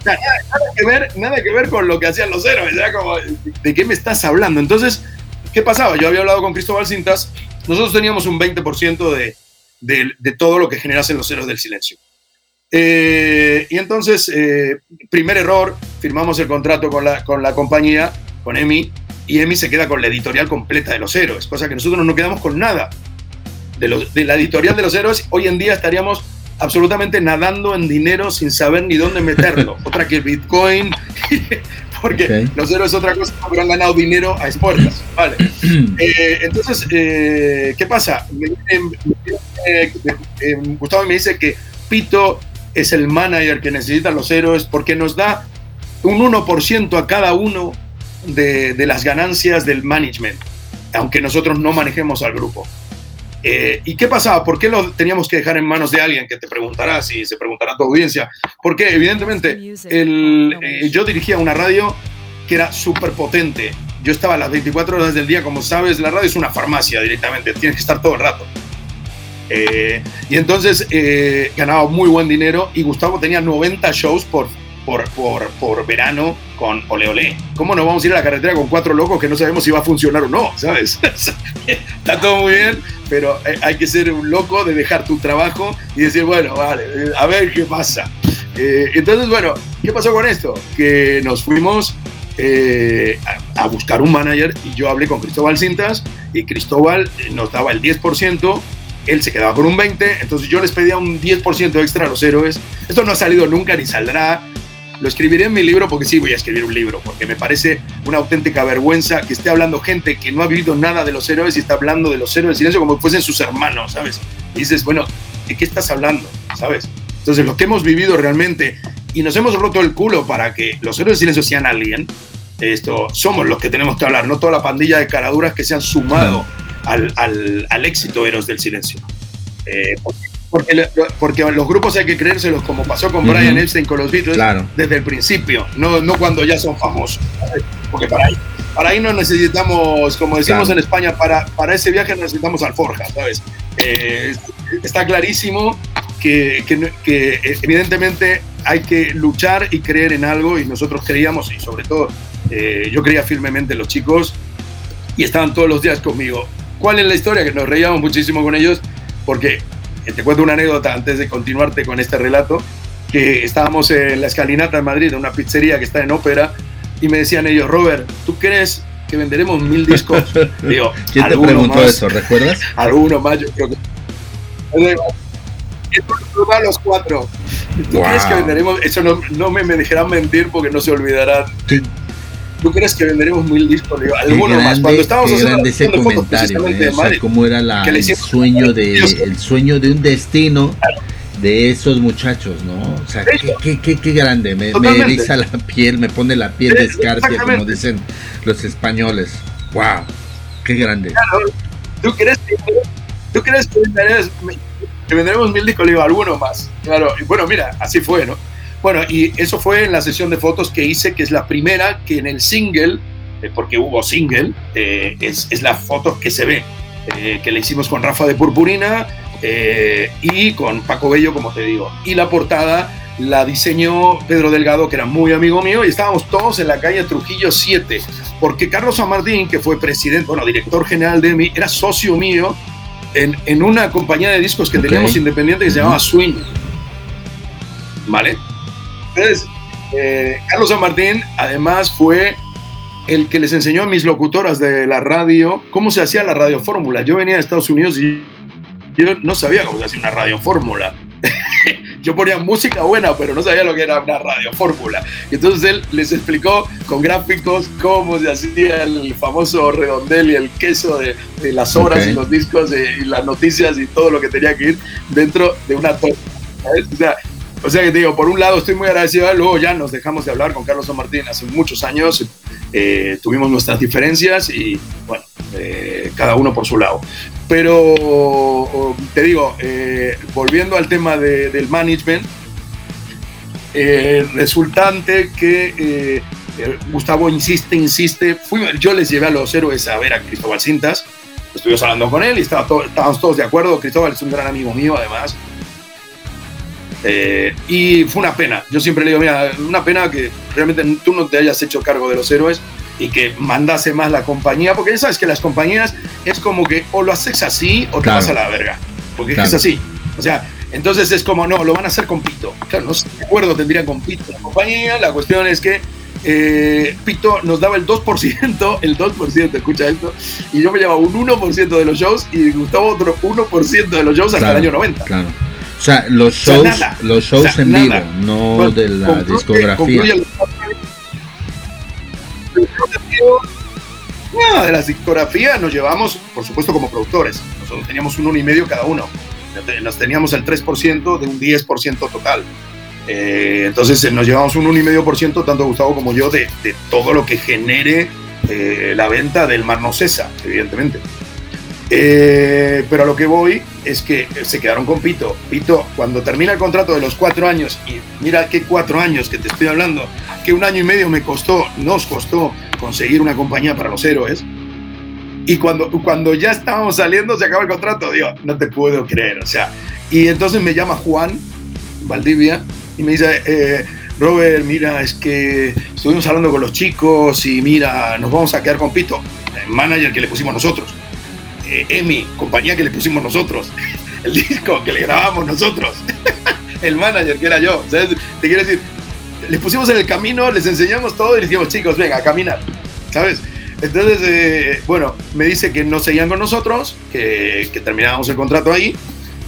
Nada, nada, que ver, nada que ver con lo que hacían los héroes, ¿ya? Como, ¿de qué me estás hablando? Entonces, ¿qué pasaba? Yo había hablado con Cristóbal Cintas, nosotros teníamos un 20% de, de, de, todo lo que generasen los héroes del silencio. Eh, y entonces, eh, primer error, firmamos el contrato con la, con la compañía, con EMI, y EMI se queda con la editorial completa de los héroes, cosa que nosotros no quedamos con nada. De, los, de la editorial de los héroes, hoy en día estaríamos absolutamente nadando en dinero sin saber ni dónde meterlo. Otra que Bitcoin, porque okay. los héroes es otra cosa, pero han ganado dinero a expuertas. Vale. eh, entonces, eh, ¿qué pasa? Me, me, Gustavo me dice que Pito es el manager que necesitan los héroes porque nos da un 1% a cada uno de, de, las ganancias del management, aunque nosotros no manejemos al grupo. Eh, ¿Y qué pasaba? ¿Por qué lo teníamos que dejar en manos de alguien que te preguntará si se preguntará a tu audiencia? Porque evidentemente el, eh, yo dirigía una radio que era súper potente. Yo estaba a las 24 horas del día, como sabes, la radio es una farmacia directamente, tienes que estar todo el rato. Eh, y entonces ganaba muy buen dinero y Gustavo tenía 90 shows por, por, por, por, verano con Ole Ole. ¿Cómo nos vamos a ir a la carretera con cuatro locos que no sabemos si va a funcionar o no? ¿Sabes? Está todo muy bien, pero hay que ser un loco de dejar tu trabajo y decir, bueno, vale, a ver qué pasa. Eh, entonces, bueno, ¿qué pasó con esto? Que nos fuimos eh, a, a, buscar un manager y yo hablé con Cristóbal Cintas y Cristóbal nos daba el 10% él se quedaba con un 20, entonces yo les pedía un 10% extra a los héroes. Esto no ha salido nunca ni saldrá. Lo escribiré en mi libro porque sí voy a escribir un libro, porque me parece una auténtica vergüenza que esté hablando gente que no ha vivido nada de los héroes y está hablando de los héroes del silencio como si fuesen sus hermanos, ¿sabes? Y dices, bueno, ¿de qué estás hablando? ¿Sabes? Entonces, lo que hemos vivido realmente y nos hemos roto el culo para que los héroes del silencio sean alguien, esto, somos los que tenemos que hablar, no toda la pandilla de caraduras que se han sumado al, al, al éxito Héroes del Silencio. Eh, porque, porque, los grupos hay que creérselos como pasó con uh -huh. Brian Epstein con los Beatles claro. desde el principio, no, no cuando ya son famosos. Porque para ahí, para ahí no necesitamos, como decimos claro. en España, para, para ese viaje necesitamos alforja, ¿sabes? Eh, está clarísimo que, que, que, evidentemente hay que luchar y creer en algo y nosotros creíamos y sobre todo eh, yo creía firmemente en los chicos y estaban todos los días conmigo ¿Cuál es la historia? Que nos reíamos muchísimo con ellos, porque te cuento una anécdota antes de continuarte con este relato, que estábamos en la escalinata de Madrid, en una pizzería que está en ópera, y me decían ellos, Robert, ¿tú crees que venderemos mil discos? Digo, ¿Quién te preguntó más? eso? ¿Recuerdas? Alguno más, yo creo que... A los cuatro. ¿Tú wow. crees que venderemos? Eso no, no me, me, dejarán mentir porque no se olvidarán. Sí. ¿Tú crees que venderemos mil discos? Digo, alguno más. Cuando estábamos grande ese comentario, eh, o sea, cómo era la, el sueño de el sueño de un destino de esos muchachos, ¿no? O sea, qué, qué, qué, qué grande, me, me, eriza la piel, me pone la piel de escarpia, como dicen los españoles. ¡Wow! ¡Qué grande! Claro. ¿Tú crees que, tú crees que venderemos que venderemos mil discos, le digo, alguno más. Claro, y bueno, mira, así fue, ¿no? Bueno, y eso fue en la sesión de fotos que hice, que es la primera que en el single, eh, porque hubo single, eh, es, es, la foto que se ve, eh, que le hicimos con Rafa de Purpurina y con Paco Bello, como te digo. Y la portada la diseñó Pedro Delgado, que era muy amigo mío, y estábamos todos en la calle Trujillo 7, porque Carlos San Martín, que fue presidente, bueno, director general de mí, era socio mío en, en una compañía de discos que teníamos independiente que se llamaba Swing. ¿Vale? Entonces, eh, Carlos San Martín además fue el que les enseñó a mis locutoras de la radio cómo se hacía la radio fórmula. Yo venía de Estados Unidos y yo no sabía cómo se hacía una radio fórmula. yo ponía música buena, pero no sabía lo que era una radio fórmula. Y entonces él les explicó con gráficos cómo se hacía el famoso redondel y el queso de, las horas y los discos y las noticias y todo lo que tenía que ir dentro de una torta. O sea, o sea que te digo, por un lado estoy muy agradecido, luego ya nos dejamos de hablar con Carlos San Martín hace muchos años, eh, tuvimos nuestras diferencias y bueno, eh, cada uno por su lado. Pero te digo, eh, volviendo al tema del management, resultante que Gustavo insiste, insiste, yo les llevé a los héroes a ver a Cristóbal Cintas, estuvimos hablando con él y estaba estábamos todos de acuerdo, Cristóbal es un gran amigo mío además, eh, y fue una pena. Yo siempre le digo, mira, una pena que realmente tú no te hayas hecho cargo de los héroes y que mandase más la compañía, porque ya sabes que las compañías es como que o lo haces así o te vas a la verga, porque es así. O sea, entonces es como, no, lo van a hacer con Pito. Claro, no sé qué acuerdo tendrían con Pito la compañía. La cuestión es que eh, Pito nos daba el 2%, el 2%, escucha esto, y yo me llevaba un 1% de los shows y Gustavo otro 1% de los shows hasta el año 90. Claro. O sea, los shows, los shows en vivo, no de la discografía. No, de la discografía nos llevamos, por supuesto, como productores. Nosotros teníamos un uno y medio cada uno. Nos teníamos el 3% de un 10% total. Eh, entonces eh, nos llevamos un 1,5%, tanto Gustavo como yo, de, de todo lo que genere eh, la venta del Mar No Cesa, evidentemente. Eh, pero a lo que voy es que se quedaron con Pito. Pito, cuando termina el contrato de los cuatro años, y mira qué cuatro años que te estoy hablando, que un año y medio me costó, nos costó conseguir una compañía para los héroes. Y cuando, cuando ya estábamos saliendo, se acaba el contrato. Digo, no te puedo creer. O sea, y entonces me llama Juan Valdivia y me dice, eh, Robert, mira, es que estuvimos hablando con los chicos y mira, nos vamos a quedar con Pito, el manager que le pusimos nosotros eh, EMI, compañía que le pusimos nosotros, el disco que le grabamos nosotros, el manager que era yo. Te quiero decir, les pusimos en el camino, les enseñamos todo y les dijimos, chicos, venga, a caminar, ¿sabes? Entonces, eh, bueno, me dice que no seguían con nosotros, que, que terminábamos el contrato ahí.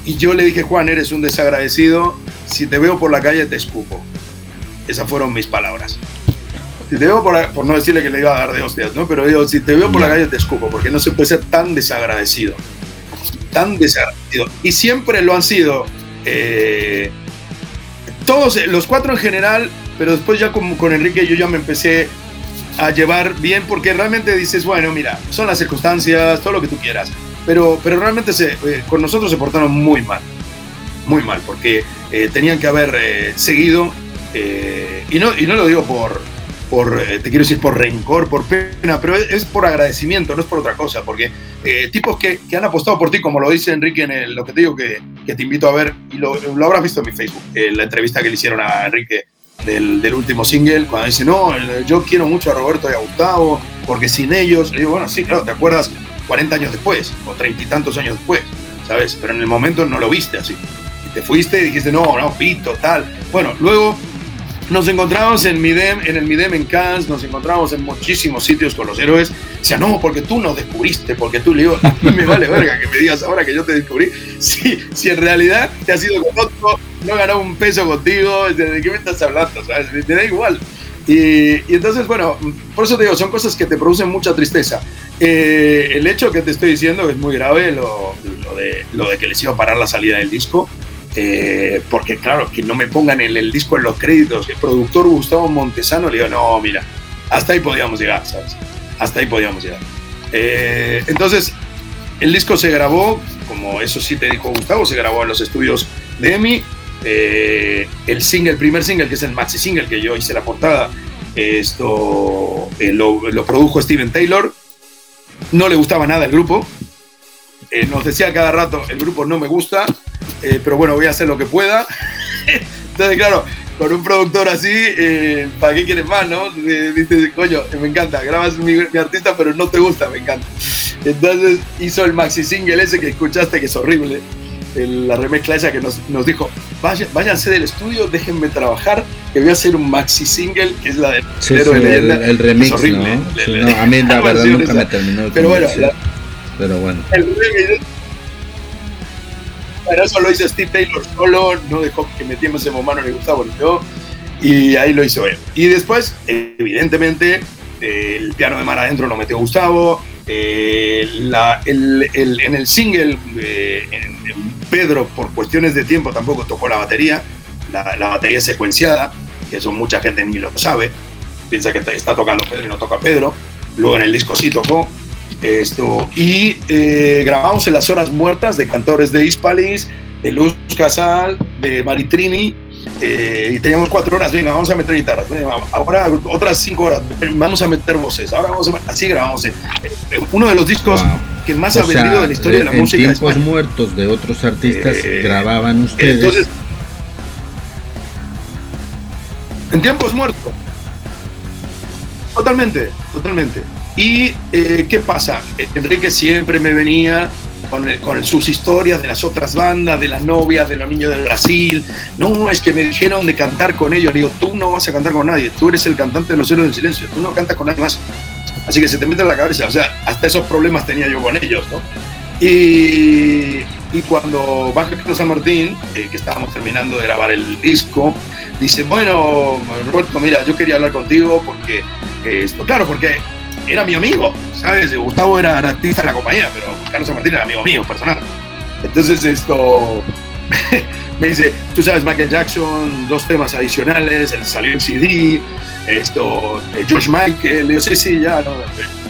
Y yo le dije, Juan, eres un desagradecido, si te veo por la calle te escupo. Esas fueron mis palabras. Si te veo por, no decirle que le iba a dar de hostias, ¿no? Pero digo, si te veo por la calle te escupo, porque no se puede ser tan desagradecido. Tan desagradecido. Y siempre lo han sido. Eh, todos, eh, los cuatro en general, pero después ya como con Enrique yo ya me empecé a llevar bien, porque realmente dices, bueno, mira, son las circunstancias, todo lo que tú quieras. Pero, pero realmente se, eh, con nosotros se portaron muy mal. Muy mal, porque tenían que haber seguido. y, no, y no lo digo por, por, eh, te quiero decir, por rencor, por pena, pero es, por agradecimiento, no es por otra cosa, porque eh, tipos que, que, han apostado por ti, como lo dice Enrique en lo que te digo que, que te invito a ver, y lo, lo, habrás visto en mi Facebook, la entrevista que le hicieron a Enrique del, del, último single, cuando dice, no, yo quiero mucho a Roberto y a Gustavo, porque sin ellos, digo, bueno, sí, claro, te acuerdas 40 años después, o treinta y tantos años después, ¿sabes? Pero en el momento no lo viste así. Te fuiste y dijiste, no, no, pito, tal. Bueno, luego nos encontramos en Midem, en el Midem en Cannes, nos encontramos en muchísimos sitios con los héroes. O sea, no, porque tú nos descubriste, porque tú le digo, a mí me vale verga que me digas ahora que yo te descubrí. Si, si en realidad te has ido con otro, no ganó un peso contigo, ¿de qué me estás hablando? ¿Sabes? Te da igual. Y, y, entonces, bueno, por eso te digo, son cosas que te producen mucha tristeza. Eh, el hecho que te estoy diciendo es muy grave, lo, lo, de, lo de que les iba a parar la salida del disco. Eh, porque claro, que no me pongan el, el, disco en los créditos, el productor Gustavo Montesano, le digo, no, mira, hasta ahí podíamos llegar, ¿sabes? Hasta ahí podíamos llegar. Eh, entonces, el disco se grabó, como eso sí te dijo Gustavo, se grabó en los estudios de EMI. Eh, el single, el primer single, que es el maxi single, que yo hice la portada, esto eh, lo, produjo Steven Taylor. No le gustaba nada el grupo. Nos decía cada rato, el grupo no me gusta, pero bueno, voy a hacer lo que pueda. Entonces, claro, con un productor así, eh, ¿para qué quieres más, no? Dices, coño, me encanta, grabas mi, artista, pero no te gusta, me encanta. Entonces hizo el maxi single ese que escuchaste, que es horrible, la remezcla esa que nos, nos dijo, Vaya, váyanse del estudio, déjenme trabajar, que voy a hacer un maxi single, que es la de sí, sí, el, remix, es horrible. ¿no? a mí la, verdad nunca me terminó. Pero bueno, pero bueno. El remix, pero eso lo hizo Steve Taylor solo, no dejó que metiésemos mano ni Gustavo ni yo, y ahí lo hizo él. Y después, evidentemente, el piano de mar adentro lo metió Gustavo, eh, en el single, eh, Pedro, por cuestiones de tiempo, tampoco tocó la batería, la, la batería secuenciada, que eso mucha gente ni lo sabe, piensa que está tocando Pedro y no toca Pedro, luego en el disco sí tocó, esto, y eh, grabamos en las horas muertas de cantores de Hispalis, de Luz Casal, de Maritrini, eh, y teníamos cuatro horas, venga, vamos a meter guitarras, ahora otras cinco horas, vamos a meter voces, ahora vamos a así grabamos. Eh, uno de los discos que más ha vendido de la historia de la música. En tiempos muertos de otros artistas grababan ustedes. Entonces, en tiempos muertos. Totalmente, totalmente. ¿Y eh, qué pasa? Enrique siempre me venía con, con, sus historias de las otras bandas, de las novias, de los niños del Brasil. No, es que me dijeron de cantar con ellos. Le digo, tú no vas a cantar con nadie, tú eres el cantante de los héroes del silencio, tú no cantas con nadie más. Así que se te mete en la cabeza, o sea, hasta esos problemas tenía yo con ellos, ¿no? Y, y cuando va Jesús San Martín, eh, que estábamos terminando de grabar el disco, dice, bueno, Roberto, mira, yo quería hablar contigo porque, esto, claro, porque era mi amigo, ¿sabes? Gustavo era artista de la compañía, pero Carlos San Martín era amigo mío, personal. Entonces esto me dice, tú sabes, Michael Jackson, dos temas adicionales, él salió en CD, esto, eh, George Michael, le digo, sí, sí, ya,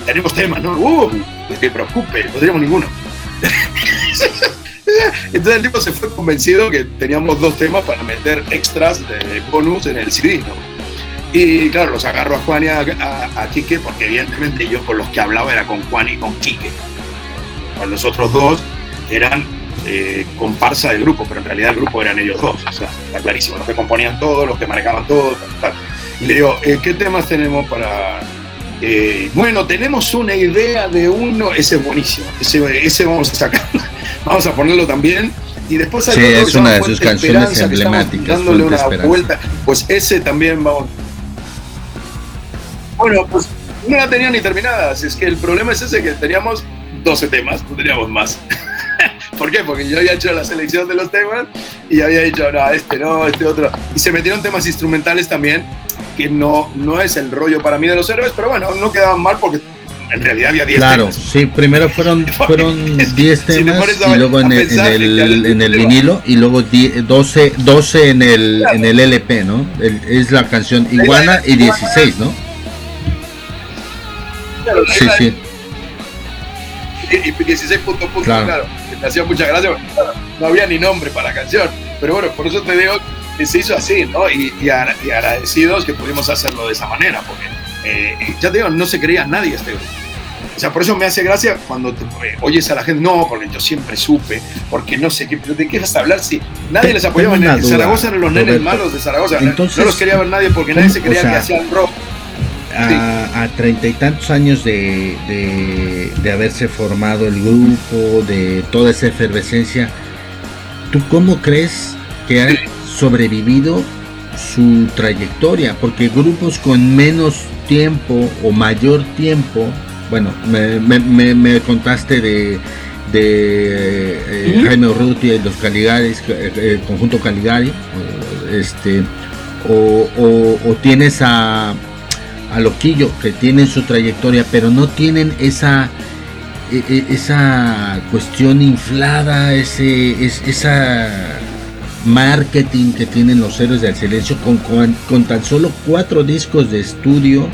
tenemos temas, ¿no? Uh, no te preocupes, no tenemos ninguno. Entonces el tipo se fue convencido que teníamos dos temas para meter extras de bonus en el CD, ¿no? Y claro, los agarro a Juan y a, a, Quique porque evidentemente yo con los que hablaba era con Juan y con Quique. Con los otros dos eran eh, comparsa del grupo, pero en realidad el grupo eran ellos dos. O sea, está clarísimo, los que componían todo, los que manejaban todo. Y le digo, eh, ¿qué temas tenemos para...? Eh, bueno, tenemos una idea de uno, ese es buenísimo, ese, ese vamos a sacar, vamos a ponerlo también y después hay sí, es una de sus canciones emblemáticas. Dándole una vuelta, pues ese también vamos, bueno, pues no la tenía ni terminada. es que el problema es ese que teníamos 12 temas, no teníamos más. ¿Por qué? Porque yo había hecho la selección de los temas y había dicho, no, este no, este otro. Y se metieron temas instrumentales también, que no, no es el rollo para mí de los héroes, pero bueno, no quedaban mal porque en realidad había 10 claro, temas. Claro, sí, primero fueron 10 fueron temas y luego en el, en el, en el vinilo y luego 12, 12 en, el, en el LP, ¿no? es la canción Iguana y 16, ¿no? Sí, sí. Y, 16 puntos, puntos claro. que me hacía mucha gracia, no había ni nombre para la canción. Pero bueno, por eso te digo que se hizo así, ¿no? Y, y, agradecidos que pudimos hacerlo de esa manera, porque eh, ya te digo, no se creía nadie este grupo. O sea, por eso me hace gracia cuando te, eh, oyes a la gente, no, porque yo siempre supe, porque no sé qué, pero ¿de qué vas a hablar si nadie les apoyaba? En, Zaragoza eran los nenes malos de Zaragoza, no los quería ver nadie porque nadie se creía que hacían rock a treinta y tantos años de, de, haberse formado el grupo, de toda esa efervescencia, ¿tú cómo crees que ha sobrevivido su trayectoria? Porque grupos con menos tiempo o mayor tiempo, bueno, me, me, contaste de, de eh, Jaime Urrutia y los Caligaris, eh, el conjunto Caligari, este, o, o tienes a a Loquillo, que tienen su trayectoria, pero no tienen esa, e, e, esa cuestión inflada, ese, esa marketing que tienen los héroes del silencio con, con, tan solo cuatro discos de estudio,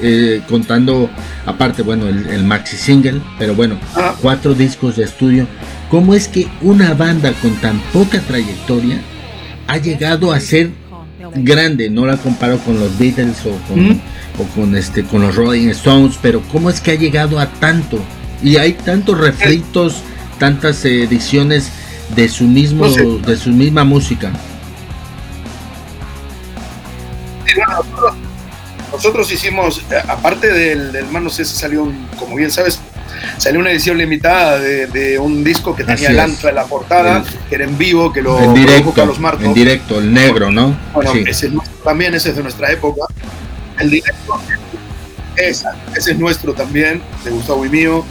eh, contando aparte, bueno, el, maxi single, pero bueno, ah. cuatro discos de estudio. cómo es que una banda con tan poca trayectoria ha llegado a ser grande, no la comparo con los Beatles o con, o con, este, con los Rolling Stones, pero cómo es que ha llegado a tanto y hay tantos refritos, tantas ediciones de su mismo, de su misma música. nosotros, hicimos, eh, aparte del, del no sé si salió, como bien sabes, salió una edición limitada de, un disco que tenía el antra en la portada, que era en vivo, que lo en directo, los Marcos. En directo, el negro, ¿no? Bueno, ese también ese es de nuestra época. El directo, ese es nuestro también, de Gustavo y mío.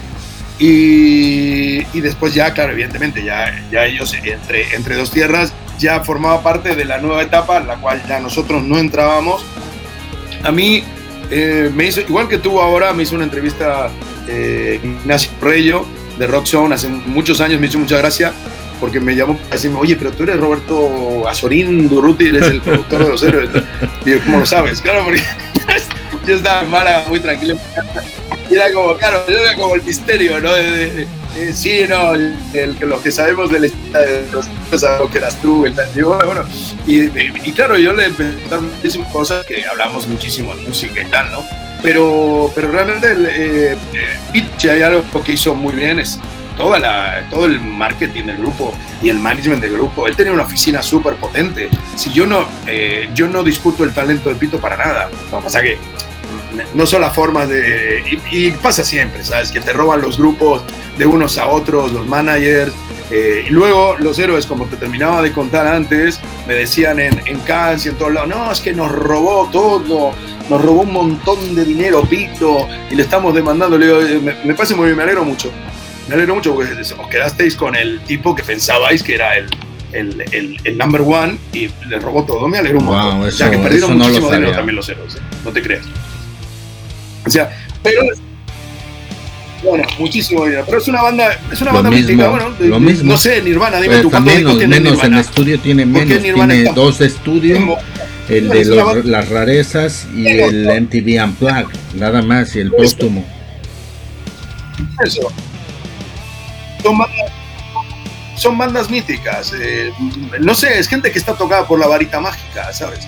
Y, y, después ya, claro, evidentemente, ya, ya ellos entre, entre dos tierras ya formaba parte de la nueva etapa en la cual ya nosotros no entrábamos. A mí eh, me hizo, igual que tú ahora, me hizo una entrevista eh, Ignacio Reyo de Rock Zone hace muchos años, me hizo mucha gracia porque me llamó para decirme, oye, pero tú eres Roberto Azorín Durruti, eres el productor de los héroes. Y yo, ¿cómo lo sabes? Claro, porque yo estaba mala, muy tranquilo. Y era como, claro, era como el misterio, ¿no? sí, no, el, los que sabemos de la historia de los sabemos que eras tú, el, y, bueno, y, y, claro, yo le empecé a muchísimas cosas que hablamos muchísimo de música y tal, ¿no? Pero, pero realmente el, eh, eh hay algo que hizo muy bien, es toda la, todo el marketing del grupo y el management del grupo. Él tenía una oficina súper potente. Si yo no, eh, yo no discuto el talento de Pito para nada. Lo que pasa que no son las formas de... Y, pasa siempre, ¿sabes? Que te roban los grupos de unos a otros, los managers. Eh, y luego los héroes, como te terminaba de contar antes, me decían en, en Cannes y en todos lados, no, es que nos robó todo, nos robó un montón de dinero, Pito, y le estamos demandando. Le digo, me, me parece muy bien, me alegro mucho. Me alegro mucho porque os quedasteis con el tipo que pensabais que era el, el, el, number one y le robó todo. Me alegro un montón. ya que perdieron muchísimo dinero también los héroes, ¿eh? no te creas. O sea, pero bueno, muchísimo dinero. Pero es una banda, es una banda mística, bueno, lo mismo. no sé, Nirvana, dime tú cuántos menos, tiene menos Nirvana? en estudio tiene menos, tiene dos de estudio el de las rarezas y el MTV Unplugged, nada más, y el póstumo. Eso. Son bandas, míticas. Eh, no sé, es gente que está tocada por la varita mágica, ¿sabes?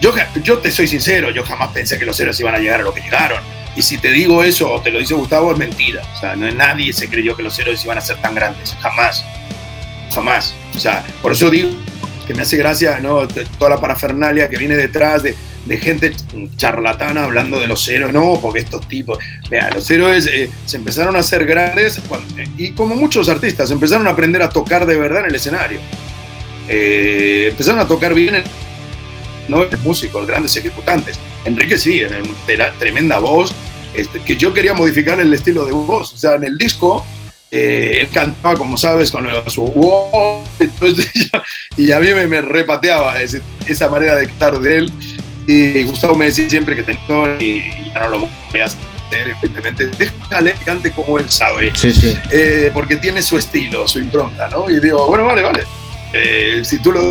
Yo, te soy sincero, yo jamás pensé que los héroes iban a llegar a lo que llegaron. Y si te digo eso o te lo dice Gustavo, es mentira. O sea, no, nadie se creyó que los héroes iban a ser tan grandes. Jamás. Jamás. O sea, por eso digo que me hace gracia, ¿no? Toda la parafernalia que viene detrás de, gente charlatana hablando de los héroes, no, porque estos tipos, vea, los héroes eh, se empezaron a hacer grandes y como muchos artistas, empezaron a aprender a tocar de verdad en el escenario. Eh, empezaron a tocar bien, ¿no? Músicos, grandes ejecutantes. Enrique sí, era tremenda voz, este, que yo quería modificar el estilo de voz, o sea, en el disco eh, él cantaba, como sabes, con su wow, y a mí me, repateaba esa manera de cantar de él. Y Gustavo me decía siempre que tenía y, ya no lo voy a hacer, evidentemente. Déjale que cante como él sabe, eh, porque tiene su estilo, su impronta, ¿no? Y digo, bueno, vale, vale. Eh, si tú lo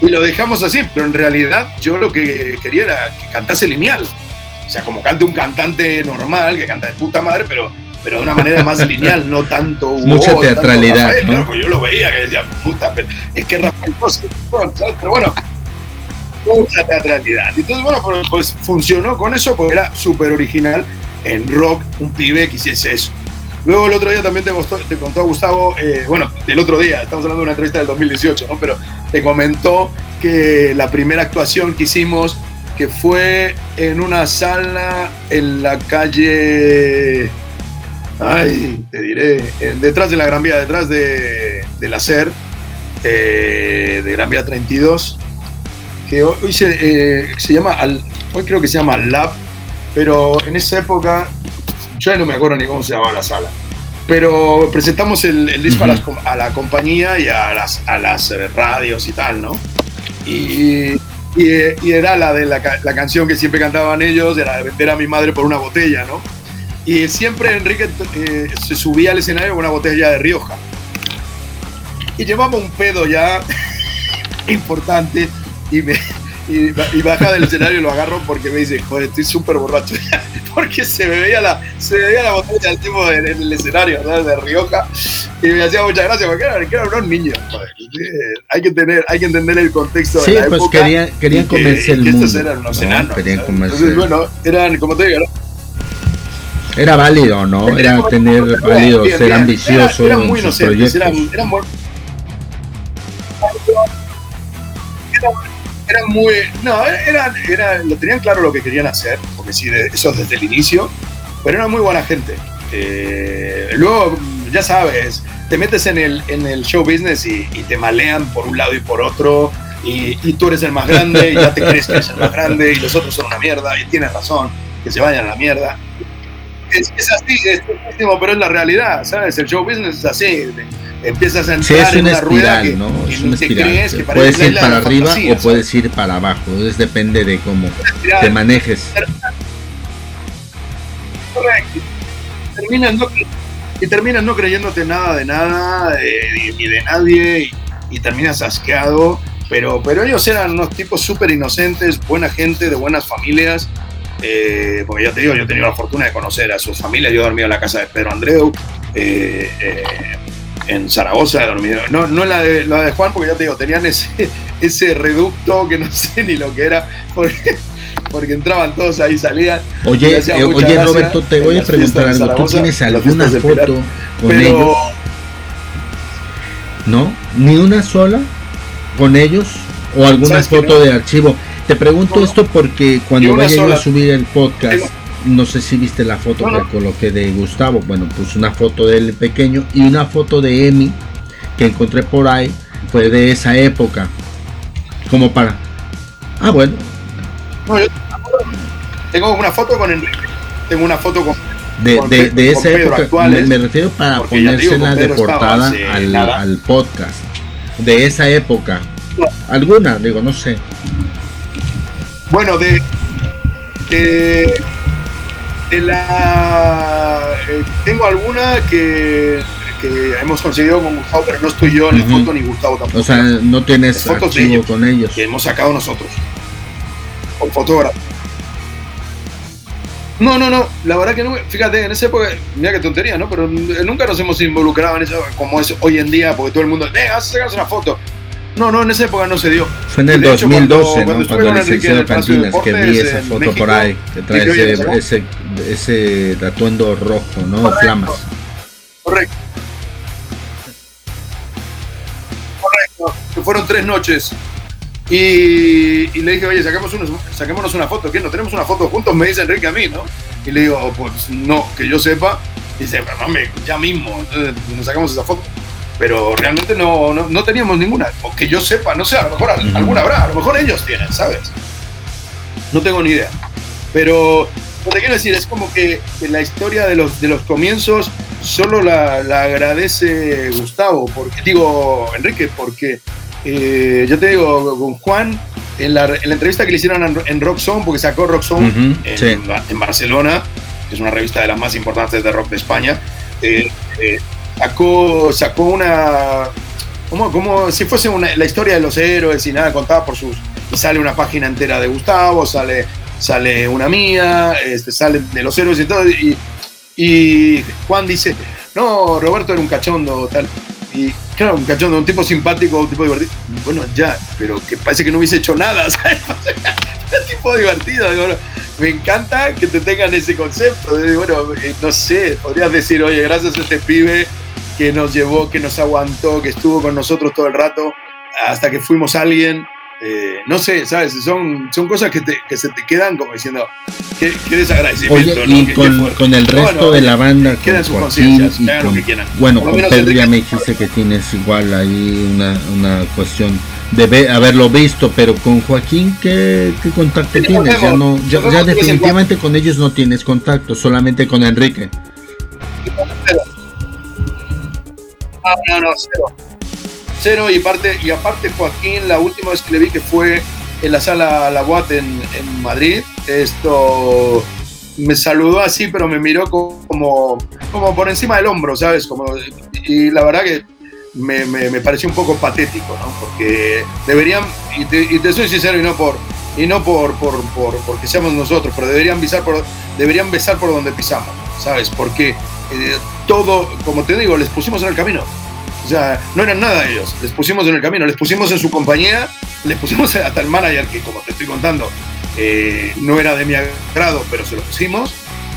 y lo dejamos así, pero en realidad yo lo que quería era que cantase lineal. O sea, como cante un cantante normal, que canta de puta madre, pero pero de una manera más lineal, no tanto. Mucha teatralidad. yo lo veía que decía, puta, es que Rafael pero bueno, mucha teatralidad. Entonces, bueno, pues, pues, funcionó con eso porque era súper original en rock, un pibe que hiciese eso. Luego el otro día también te, contó, Gustavo, eh, bueno, el otro día, estamos hablando de una entrevista del 2018, ¿no? Pero te comentó que la primera actuación que hicimos, que fue en una sala en la calle Ay, te diré, detrás de la Gran Vía, detrás de, la SER, eh, de Gran Vía 32, que hoy se, eh, se llama, hoy creo que se llama Lab, pero en esa época, yo no me acuerdo ni cómo se llamaba la sala, pero presentamos el, disco a, la compañía y a las, a las eh, radios y tal, ¿no? Y, y, era la de la, la, canción que siempre cantaban ellos, era de vender a mi madre por una botella, ¿no? Y siempre Enrique eh, se subía al escenario con una botella de Rioja. Y llevamos un pedo ya importante y, me, y, baja del escenario y lo agarro porque me dice, joder, estoy súper borracho. porque se me veía la, se veía la botella del tipo en, el escenario de Rioja y me hacía mucha gracia porque eran, eran unos niños. Hay que, tener, hay que entender el contexto sí, de la pues época. Querían, querían comerse el que mundo. Estos eran unos ¿no? enanos. Querían comerse. Entonces, bueno, eran, como te digo, ¿no? Era válido, ¿no? Era tener válido, Bien, ser bien. ambicioso Eran, eran en muy sus inocentes, proyectos. eran, eran muy... Eran, eran muy... No, eran, eran, lo tenían claro lo que querían hacer, porque sí, eso desde el inicio, pero eran muy buena gente. Eh, luego, ya sabes, te metes en el, en el show business y, y te malean por un lado y por otro, y, y tú eres el más grande, y ya te crees que eres el más grande, y los otros son una mierda, y tienes razón, que se vayan a la mierda. Es, es así, es pero es la realidad, ¿sabes? El show business es así. Empiezas a Sí, entrar es en una una rueda espiral, que, ¿no? que Es una espiral. crees, que puedes ir para arriba fantasía, o puedes ir para abajo. Es depende de cómo te manejes. Correcto. Terminas no, y terminas no creyéndote nada de nada, eh, ni de nadie, y, y terminas asqueado. Pero, pero ellos eran unos tipos súper inocentes, buena gente, de buenas familias. Eh, porque ya te digo, yo he tenido la fortuna de conocer a sus familias. Yo he dormido en la casa de Pedro Andreu, eh, eh, en Zaragoza he dormido. No, no en la de, la de Juan, porque ya te digo, tenían ese, ese reducto que no sé ni lo que era, porque, porque entraban todos ahí, salían. Oye, eh, Roberto, te voy a preguntar algo. ¿Tú tienes alguna foto con Pero ellos? ¿No? ¿Ni una sola con ellos? ¿O alguna ¿Sabes que foto no? de archivo? Te pregunto esto porque cuando vaya yo a subir el podcast, no sé si viste la foto No, que coloqué de Gustavo. Bueno, pues una foto de él pequeño y una foto de Emi que encontré por ahí. Fue de esa época. Como para... Ah, bueno. no, yo tengo una foto con Enrique, tengo una foto con De, Con de, Pe- de con esa Pedro época, me, actuales, me refiero para ponérsela de portada al podcast. De esa época. ¿Alguna? Digo, no sé. Bueno, de. de, de la. eh, tengo alguna que, que hemos conseguido con Gustavo, pero no estoy yo en Ujú. foto ni Gustavo tampoco. O sea, no tienes Las fotos de ellos. con ellos. que hemos sacado nosotros. Con fotógrafo. No, no, no. La verdad que no. Fíjate, en esa época, mira qué tontería, ¿no? Pero nunca nos hemos involucrado en eso como es hoy en día, porque todo el mundo, venga, vamos a sacarnos una foto. No, no, en esa época no se dio. Fue en el De hecho, 2012, cuando- ¿no? cuando Cuando el Palacio de Cantinas, que vi esa foto México, por ahí, que trae ese, ¿no? ese, ese atuendo rojo, ¿no? Correcto. Flamas. Correcto. Correcto. Que fueron tres noches. Y, y le dije, oye, saquemos unos- saquémonos una foto. ¿Qué? ¿No tenemos una foto juntos? Me dice Enrique a mí, ¿no? Y le digo, pues no, que yo sepa. Y dice, pero mami, ya mismo. Entonces nos sacamos esa foto. Pero realmente no, no, no teníamos ninguna. O que yo sepa, no sé, a lo mejor alguna habrá. A lo mejor ellos tienen, ¿sabes? No tengo ni idea. Pero lo que quiero decir es como que, la historia de los, de los comienzos solo la, la agradece Gustavo, porque digo Enrique, porque eh, yo te digo con Juan, en la, en la entrevista que le hicieron en, en Rock Zone, porque sacó Rock Zone Ujú, en, sí. en Barcelona, que es una revista de las más importantes de rock de España, eh, eh, sacó, sacó una. Como, como si fuese una- la historia de los héroes y nada, contada por sus. Y sale una página entera de Gustavo, sale, sale una mía, este, sale de los héroes y todo. Y, y Juan dice: No, Roberto era un cachondo, tal. Y claro, un cachondo, un tipo simpático, un tipo divertido. Bueno, ya, pero que parece que no hubiese hecho nada, ¿sabes? un tipo divertido. digo, me encanta que te tengan ese concepto. bueno, eh, no sé, podrías decir, oye, gracias a este pibe que nos llevó, que nos aguantó, que estuvo con nosotros todo el rato, hasta que fuimos alguien. Eh, no sé, ¿sabes? Son, son cosas que, te- que se te quedan como diciendo, qué, qué desagradecimiento. Oye, ¿no? y qué con, con el resto bueno, de la banda, queda en con sus conciencias, que hagan lo con, que quieran. bueno, con Pedro ya me dijiste que tienes igual ahí una, una cuestión de haberlo visto, pero con Joaquín, ¿qué, qué contacto tienes? Ya, no, ya, ya definitivamente con ellos no tienes contacto, solamente con Enrique. Ah, no, no, cero. Cero y aparte, y aparte Joaquín, la última vez que le vi que fue en la sala La Boate en, en Madrid, esto me saludó así, pero me miró como, como por encima del hombro, ¿sabes? Como, y la verdad que me, me, me pareció un poco patético, ¿no? Porque deberían, y te, y te soy sincero y no por, y no por, por, por porque seamos nosotros, pero deberían besar por, deberían besar por donde pisamos, ¿sabes? Porque eh, todo, como te digo, les pusimos en el camino. O sea, no eran nada ellos, les pusimos en el camino, les pusimos en su compañía, les pusimos hasta el manager, que como te estoy contando, eh, no era de mi agrado, pero se lo pusimos.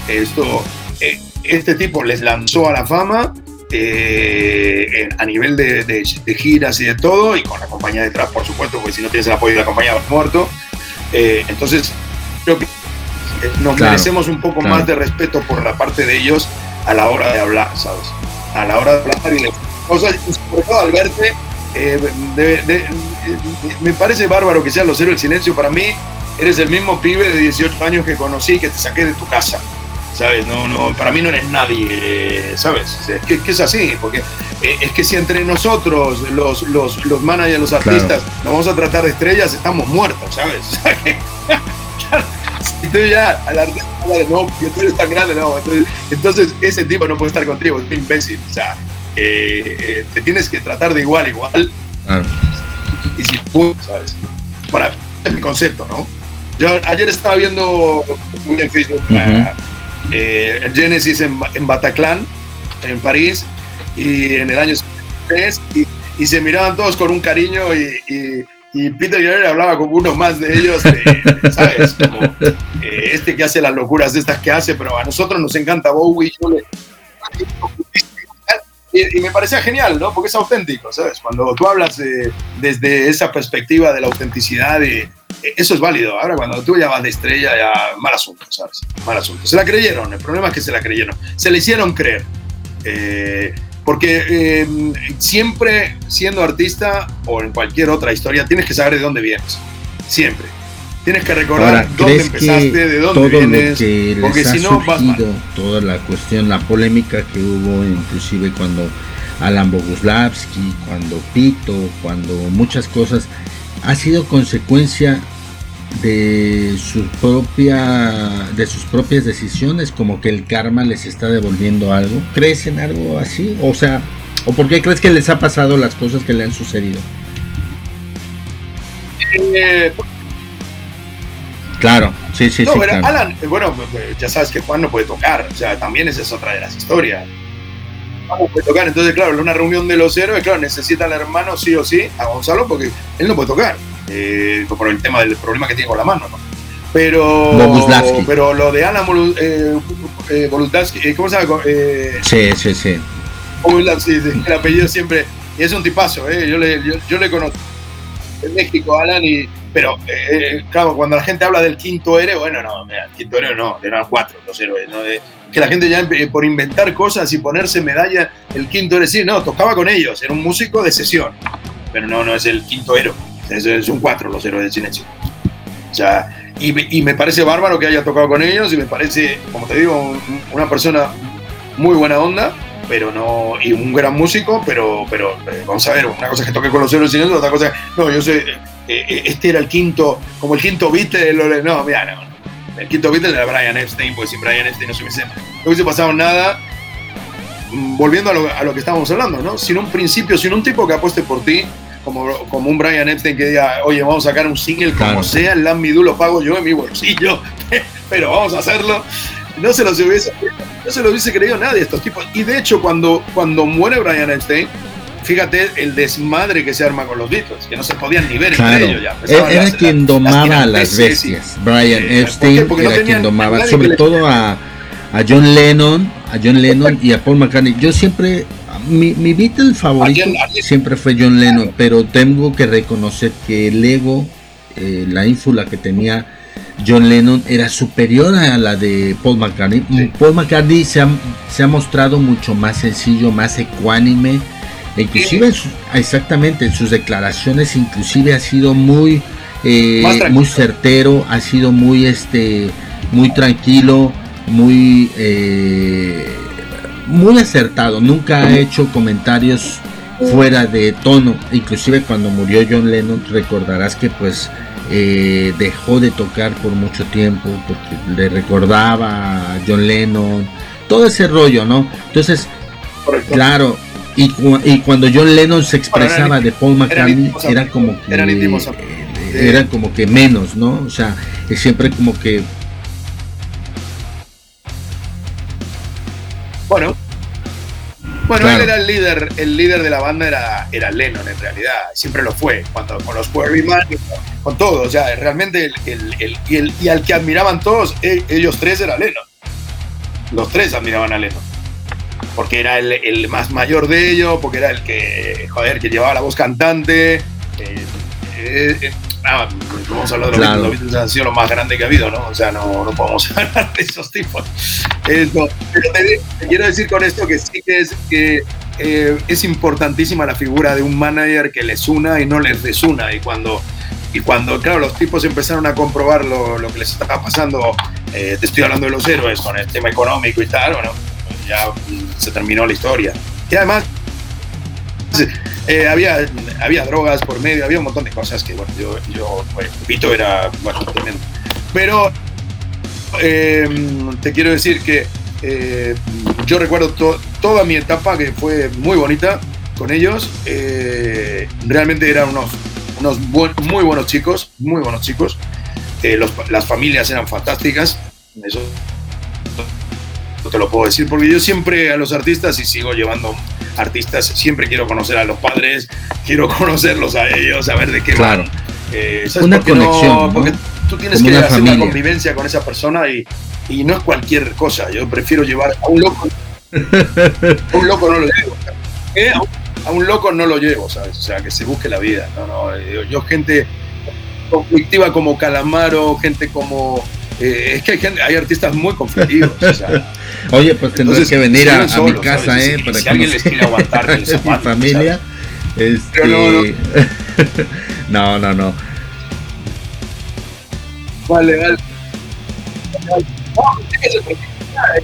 Esto, eh, este tipo les lanzó a la fama eh, a nivel de, giras y de todo, y con la compañía detrás, por supuesto, porque si no tienes el apoyo de la compañía vas muerto. Eh, entonces, creo que nos merecemos un poco más de respeto por la parte de ellos a la hora de hablar, ¿sabes? A la hora de hablar y de cosas, sobre todo al verte, eh, me parece bárbaro que sean los héroes del silencio. Para mí, eres el mismo pibe de 18 años que conocí que te saqué de tu casa. ¿sabes? No, no, para mí no eres nadie, ¿sabes? Es que, es así, porque eh, es que si entre nosotros, los, los, los managers, los artistas, nos vamos a tratar de estrellas, estamos muertos, ¿sabes? tú ya al no, tú eres tan grande, no, entonces, ese tipo no puede estar contigo, es un imbécil, o sea, eh, eh, te tienes que tratar de igual a igual. Y si tú, ¿sabes? Para, es mi concepto, ¿no? Yo ayer estaba viendo en Facebook eh, Genesis en, en, Bataclan, en París, y en el año 3, y, y se miraban todos con un cariño y, y, y Peter Gabriel hablaba con uno más de ellos, ¿sabes? Como eh, este que hace las locuras de estas que hace, pero a nosotros nos encanta Bowie, yo le, y, me parecía genial, ¿no? Porque es auténtico, ¿sabes? Cuando tú hablas desde esa perspectiva de la autenticidad, y, eso es válido. Ahora, cuando tú ya vas de estrella, ya mal asunto, ¿sabes? Mal asunto. Se la creyeron, el problema es que se la creyeron. Se le hicieron creer. Porque eh, siempre siendo artista o en cualquier otra historia, tienes que saber de dónde vienes. Siempre. Tienes que recordar dónde empezaste, de dónde vienes, que porque si no vas Toda la cuestión, la polémica que hubo, inclusive cuando Alan Boguslavski, cuando Pito, cuando muchas cosas, ha sido consecuencia de su propia de sus propias decisiones como que el karma les está devolviendo algo crees en algo así o sea o por qué crees que les ha pasado las cosas que le han sucedido eh, Claro, sí, sí, sí. Alan, bueno, ya sabes que Juan no puede tocar, o sea, también esa es otra de las historias. no puede tocar, entonces, claro, en una reunión de los héroes, claro, necesita al hermano sí o sí, a Gonzalo, porque él no puede tocar, eh, por el tema del problema que tiene con la mano, ¿no? Pero, pero lo de Alan eh, eh, eh ¿cómo se llama? Eh, sí, sí, sí. sí, el apellido siempre, y es un tipazo, ¿eh? yo, le, yo, yo le conozco en México, Alan, y pero, eh, claro, cuando la gente habla del quinto héroe, bueno, no, el quinto héroe no, eran cuatro los héroes, ¿no? que la gente ya por inventar cosas y ponerse medalla, el quinto héroe, sí, no, tocaba con ellos, era un músico de sesión, pero no, no es el quinto héroe, es, un cuatro los héroes del silencio. O sea, y, y, me parece bárbaro que haya tocado con ellos y me parece, como te digo, una persona muy buena onda, pero no, y un gran músico, pero, pero eh, vamos a ver, una cosa es que toque con los héroes del otra cosa es, no, yo sé eh, eh, este era el quinto, como el quinto Beatle, no, mira, no, el quinto Beatle era Brian Epstein, pues sin Brian Epstein no se hubiese, no hubiese pasado nada. Mm, volviendo a lo, a lo que estábamos hablando, ¿no? Sin un principio, sin un tipo que apueste por ti, como, como un Brian Epstein que diga, oye, vamos a sacar un single como sea, el Lambidu lo pago yo en mi bolsillo, pero vamos a hacerlo. No se los hubiese, no se lo hubiese creído nadie estos tipos. Y de hecho, cuando, cuando muere Brian Epstein, fíjate el desmadre que se arma con los Beatles, que no se podían ni ver entre ellos ya. Era quien domaba a las bestias. Brian Epstein era quien domaba, sobre todo a, a, John Lennon, a John Lennon y a Paul McCartney. Yo siempre, mi, mi Beatle favorito siempre fue John Lennon, pero tengo que reconocer que el ego, eh, la ínfula que tenía John Lennon era superior a la de Paul McCartney. Paul McCartney se ha, se ha mostrado mucho más sencillo, más ecuánime inclusive exactamente en sus declaraciones inclusive ha sido muy eh, muy certero ha sido muy este muy tranquilo muy eh, muy acertado nunca ha hecho comentarios fuera de tono. Inclusive cuando murió John Lennon recordarás que pues eh, dejó de tocar por mucho tiempo porque le recordaba a John Lennon todo ese rollo no entonces claro y, y, cuando John Lennon se expresaba de Paul McCartney, era como que eran como que menos, ¿no? O sea, siempre como que... Bueno, bueno, él era el líder, el líder de la banda era, era Lennon en realidad, siempre lo fue, cuando con los Quarryman, con todos, sea, realmente el, el, y, al que admiraban todos, e, ellos tres era Lennon. Los tres admiraban a Lennon. Porque era el, más mayor de ellos, porque era el que, joder, que llevaba la voz cantante. Eh, eh, eh ah, vamos a hablar de los Beatles, han sido lo más grande que ha habido, ¿no? O sea, no, no podemos hablar de esos tipos. pero te, quiero decir con esto que sí que es que eh, es importantísima la figura de un manager que les una y no les desuna. Y cuando, y cuando claro, los tipos empezaron a comprobar lo, lo que les estaba pasando, eh, te estoy hablando de los héroes con el tema económico y tal, bueno, ya se terminó la historia. Y además, eh, había, había drogas por medio, había un montón de cosas que, bueno, yo, yo Pito era, bueno, tremendo. Pero eh, te quiero decir que eh, yo recuerdo toda mi etapa que fue muy bonita con ellos. realmente eran unos, unos muy buenos chicos, muy buenos chicos. las familias eran fantásticas. Eso no te lo puedo decir, porque yo siempre a los artistas, y sigo llevando artistas, siempre quiero conocer a los padres, quiero conocerlos a ellos, a ver de qué claro. Eh, una conexión. Porque tú tienes que hacer una convivencia con esa persona y, y, no es cualquier cosa. Yo prefiero llevar a un loco. a un loco no lo llevo. ¿Eh? A, un, loco no lo llevo, ¿sabes? O sea, que se busque la vida. No, no, yo, yo gente conflictiva como Calamaro, gente como eh, es que hay, gente, hay, artistas muy conflictivos. Oye, pues tendrás que venir a, mi casa, ¿eh? para si alguien les quiere aguantar el mi familia. Este... No, no, no. Vale, vale.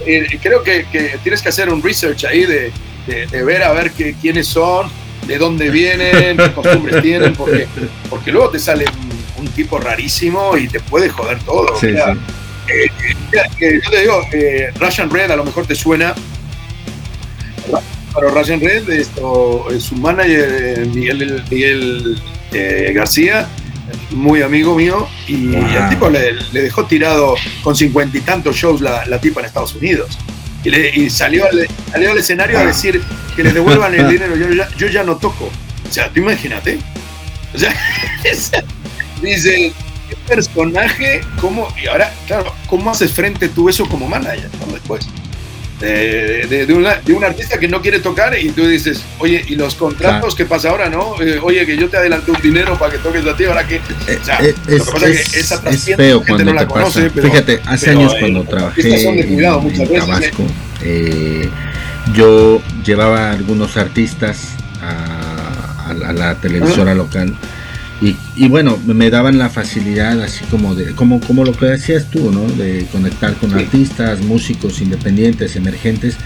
Eh, creo que, que, tienes que hacer un research ahí de, de, ver a ver que, quiénes son, de dónde vienen, qué costumbres tienen, porque, porque luego te sale un tipo rarísimo y te puede joder todo. Sí, eh, eh, yo te digo, eh, Russian Red a lo mejor te suena. Pero Russian Red, esto, su manager Miguel, Miguel García, muy amigo mío, y el tipo le, dejó tirado con cincuenta y tantos shows la, la, tipa en Estados Unidos. Y, y salió, al, salió, al, escenario a decir que le devuelvan el dinero, yo ya, yo ya no toco. O sea, tú imagínate. O sea, dice, ¿qué personaje? ¿Cómo? Y ahora, claro, ¿cómo haces frente tú eso como manager después? De, de, un, artista que no quiere tocar y tú dices, oye, ¿y los contratos qué pasa ahora, no? Eh, oye, que yo te adelanté un dinero para que toques a ti, ahora que... O sea, eh, es, lo que pasa es, que esa es feo no la conoce, Pero, Fíjate, hace años cuando trabajé en, Tabasco, eh, yo llevaba algunos artistas a, a la televisora local y, bueno, me daban la facilidad así como de, como, como lo que decías tú, ¿no? De conectar con artistas, músicos independientes, emergentes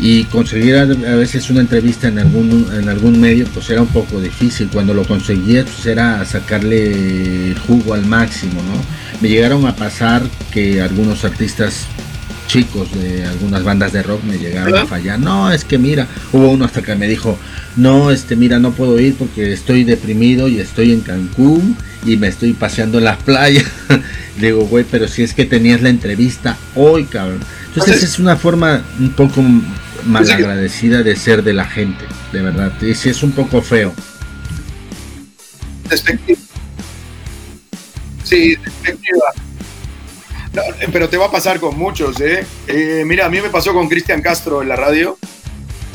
y conseguir a, veces una entrevista en algún, en algún medio pues era un poco difícil. Cuando lo conseguías pues era sacarle el jugo al máximo, ¿no? Me llegaron a pasar que algunos artistas chicos de algunas bandas de rock me llegaron a fallar. No, es que mira, hubo uno hasta que me dijo, no, este, mira, no puedo ir porque estoy deprimido y estoy en Cancún y me estoy paseando en las playas. Digo, güey, pero si es que tenías la entrevista hoy, cabrón. Entonces es una forma un poco malagradecida de ser de la gente, de verdad. Y si es un poco feo. Sí, despectiva pero te va a pasar con muchos, ¿eh? ¿eh? Mira, a mí me pasó con Cristian Castro en la radio,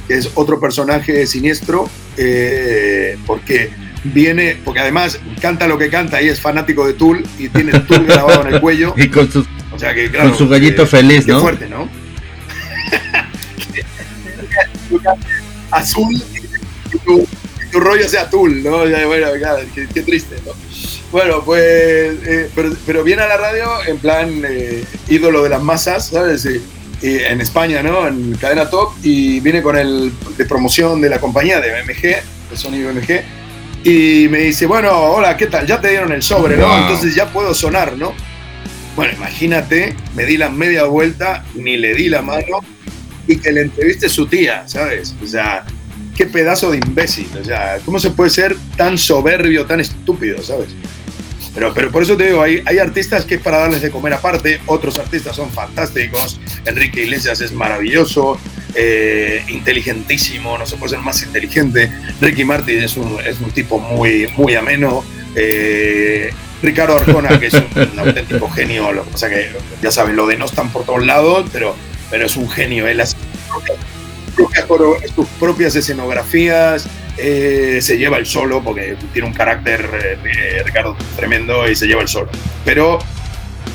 que es otro personaje siniestro, eh, porque viene, porque además canta lo que canta y es fanático de Tool y tiene el Tool grabado en el cuello. Y con, sus, o sea que, con su gallito feliz, ¿no? fuerte, ¿no? Azul y tu, rollo sea Tool, ¿no? Bueno, qué triste, ¿no? Bueno, pues, eh, pero, viene a la radio en plan eh, ídolo de las masas, ¿sabes? en España, ¿no? En cadena top y viene con el de promoción de la compañía de BMG, de Sony BMG. Y me dice, bueno, hola, ¿qué tal? Ya te dieron el sobre, ¿no? Entonces ya puedo sonar, ¿no? Bueno, imagínate, me di la media vuelta, ni le di la mano y que le entreviste su tía, ¿sabes? O sea, qué pedazo de imbécil, o sea, ¿cómo se puede ser tan soberbio, tan estúpido, ¿sabes? Pero, pero por eso te digo, hay, hay artistas que es para darles de comer aparte, otros artistas son fantásticos, Enrique Iglesias es maravilloso, eh, inteligentísimo, no se puede ser más inteligente, Ricky Martin es un, es un tipo muy, muy ameno, eh, Ricardo Arjona, que es un, auténtico genio, lo que pasa que, ya saben, lo denostan por todos lados, pero, pero es un genio, él hace sus propias escenografías, eh, se lleva el solo porque tiene un carácter eh, Ricardo tremendo y se lleva el solo. Pero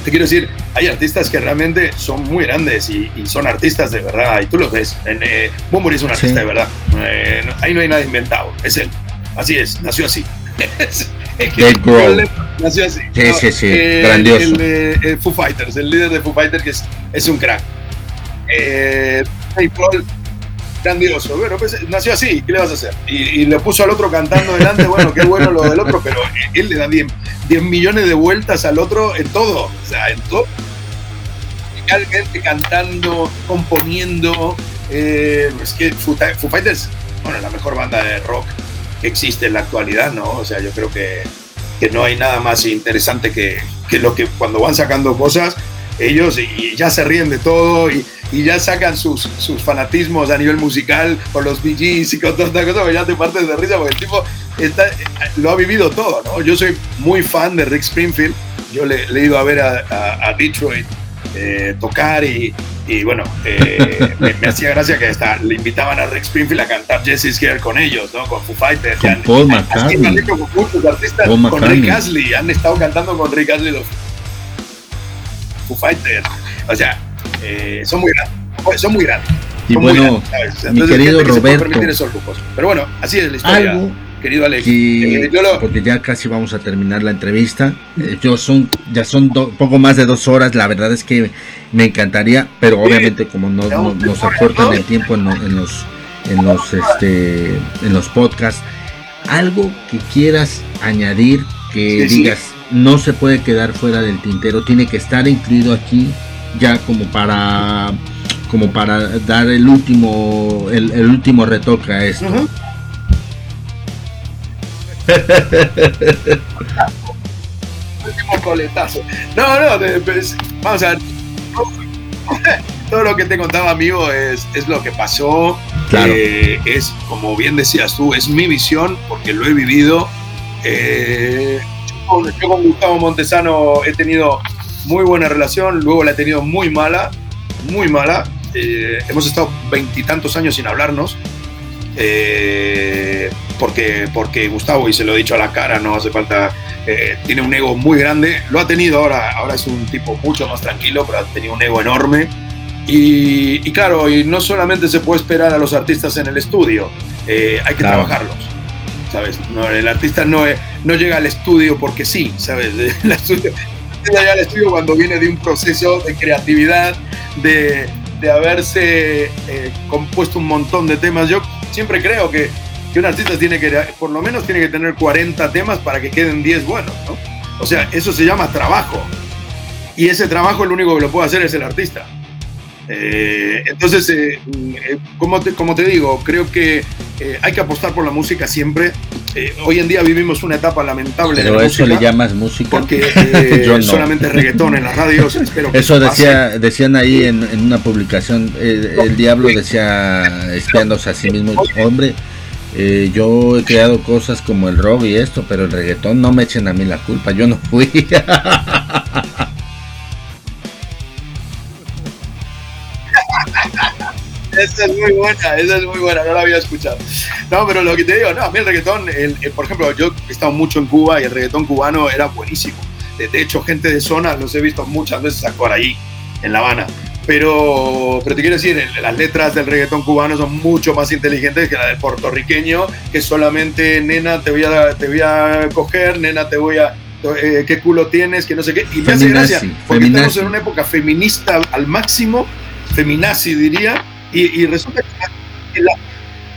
te quiero decir, hay artistas que realmente son muy grandes y, son artistas de verdad y tú los ves. En, eh, es un artista de verdad. Eh, ahí no hay nada inventado, es él. Así es, nació así. es que nació así. Sí, sí, sí, grandioso. El, Foo Fighters, el líder de Foo Fighters que es, es un crack. Eh, grandioso. Bueno, pues nació así, ¿qué le vas a hacer? Y, le puso al otro cantando delante, bueno, qué bueno lo del otro, pero él le da 10, millones de vueltas al otro en todo, o sea, en todo. Musicalmente cantando, componiendo. Eh, es que Foo, Fighters, bueno, la mejor banda de rock que existe en la actualidad, ¿no? O sea, yo creo que, que no hay nada más interesante que, que lo que cuando van sacando cosas, ellos y ya se ríen de todo y, y ya sacan sus, sus fanatismos a nivel musical con los BGs y con todas estas cosas, ya te partes de risa porque el tipo está, lo ha vivido todo, ¿no? Yo soy muy fan de Rick Springfield, yo le, he ido a ver a, Detroit eh, tocar y, y bueno, eh, me, hacía gracia que hasta le invitaban a Rick Springfield a cantar Jesse's Here con ellos, ¿no? Con Foo Fighters. Con Paul McCartney. Han hecho con muchos artistas, con Rick Astley, han estado cantando con Rick Astley los Foo Fighters. O sea, eh, son muy grandes. Son muy grandes. Y bueno, mi querido Roberto. Pero bueno, así es la historia. Algo querido Alex. Eh, porque ya casi vamos a terminar la entrevista. Eh, yo son, ya son poco más de dos horas. La verdad es que me encantaría, pero obviamente como no, nos acortan el tiempo en, los en los este en los podcasts, algo que quieras añadir que digas no se puede quedar fuera del tintero, tiene que estar incluido aquí ya como para como para dar el último el, último retoque a esto. último coletazo. No, no, pues, vamos a ver. Todo lo que te contaba, amigo, es, es lo que pasó. Eh, es, como bien decías tú, es mi visión porque lo he vivido. Eh, yo con Gustavo Montesano he tenido muy buena relación, luego la he tenido muy mala, muy mala. Eh, hemos estado veintitantos años sin hablarnos. Eh, porque, porque Gustavo, y se lo he dicho a la cara, no hace falta, eh, tiene un ego muy grande, lo ha tenido ahora, ahora es un tipo mucho más tranquilo, pero ha tenido un ego enorme. Y, claro, y no solamente se puede esperar a los artistas en el estudio, hay que trabajarlos, ¿sabes? el artista no, no llega al estudio porque sí, ¿sabes? El estudio, allá al estudio cuando viene de un proceso de creatividad, de, de haberse eh, compuesto un montón de temas. Yo siempre creo que, que, un artista tiene que, por lo menos tiene que tener 40 temas para que queden 10 buenos, ¿no? O sea, eso se llama trabajo. Y ese trabajo el único que lo puede hacer es el artista. Eh, entonces, eh, como, te, como te digo, creo que hay que apostar por la música siempre. Eh, hoy en día vivimos una etapa lamentable. Pero eso le llamas música. Porque eh, solamente reggaetón en las radios. Espero que eso decía, decían ahí en, una publicación. Eh, el diablo decía, espiándose a sí mismo, hombre. yo he creado cosas como el rock y esto, pero el reggaetón no me echen a mí la culpa, yo no fui. esa es muy buena, esa es muy buena, no la había escuchado. No, pero lo que te digo, no, a mí el reggaetón, el, por ejemplo, yo he estado mucho en Cuba y el reggaetón cubano era buenísimo. De, hecho, gente de zona los he visto muchas veces actuar ahí, en La Habana. Pero, pero te quiero decir, las letras del reggaetón cubano son mucho más inteligentes que la del puertorriqueño, que solamente, nena, te voy a, te voy a coger, nena, te voy a, eh, qué culo tienes, que no sé qué. Y me hace gracia, porque estamos en una época feminista al máximo, feminazi diría, y, resulta que la,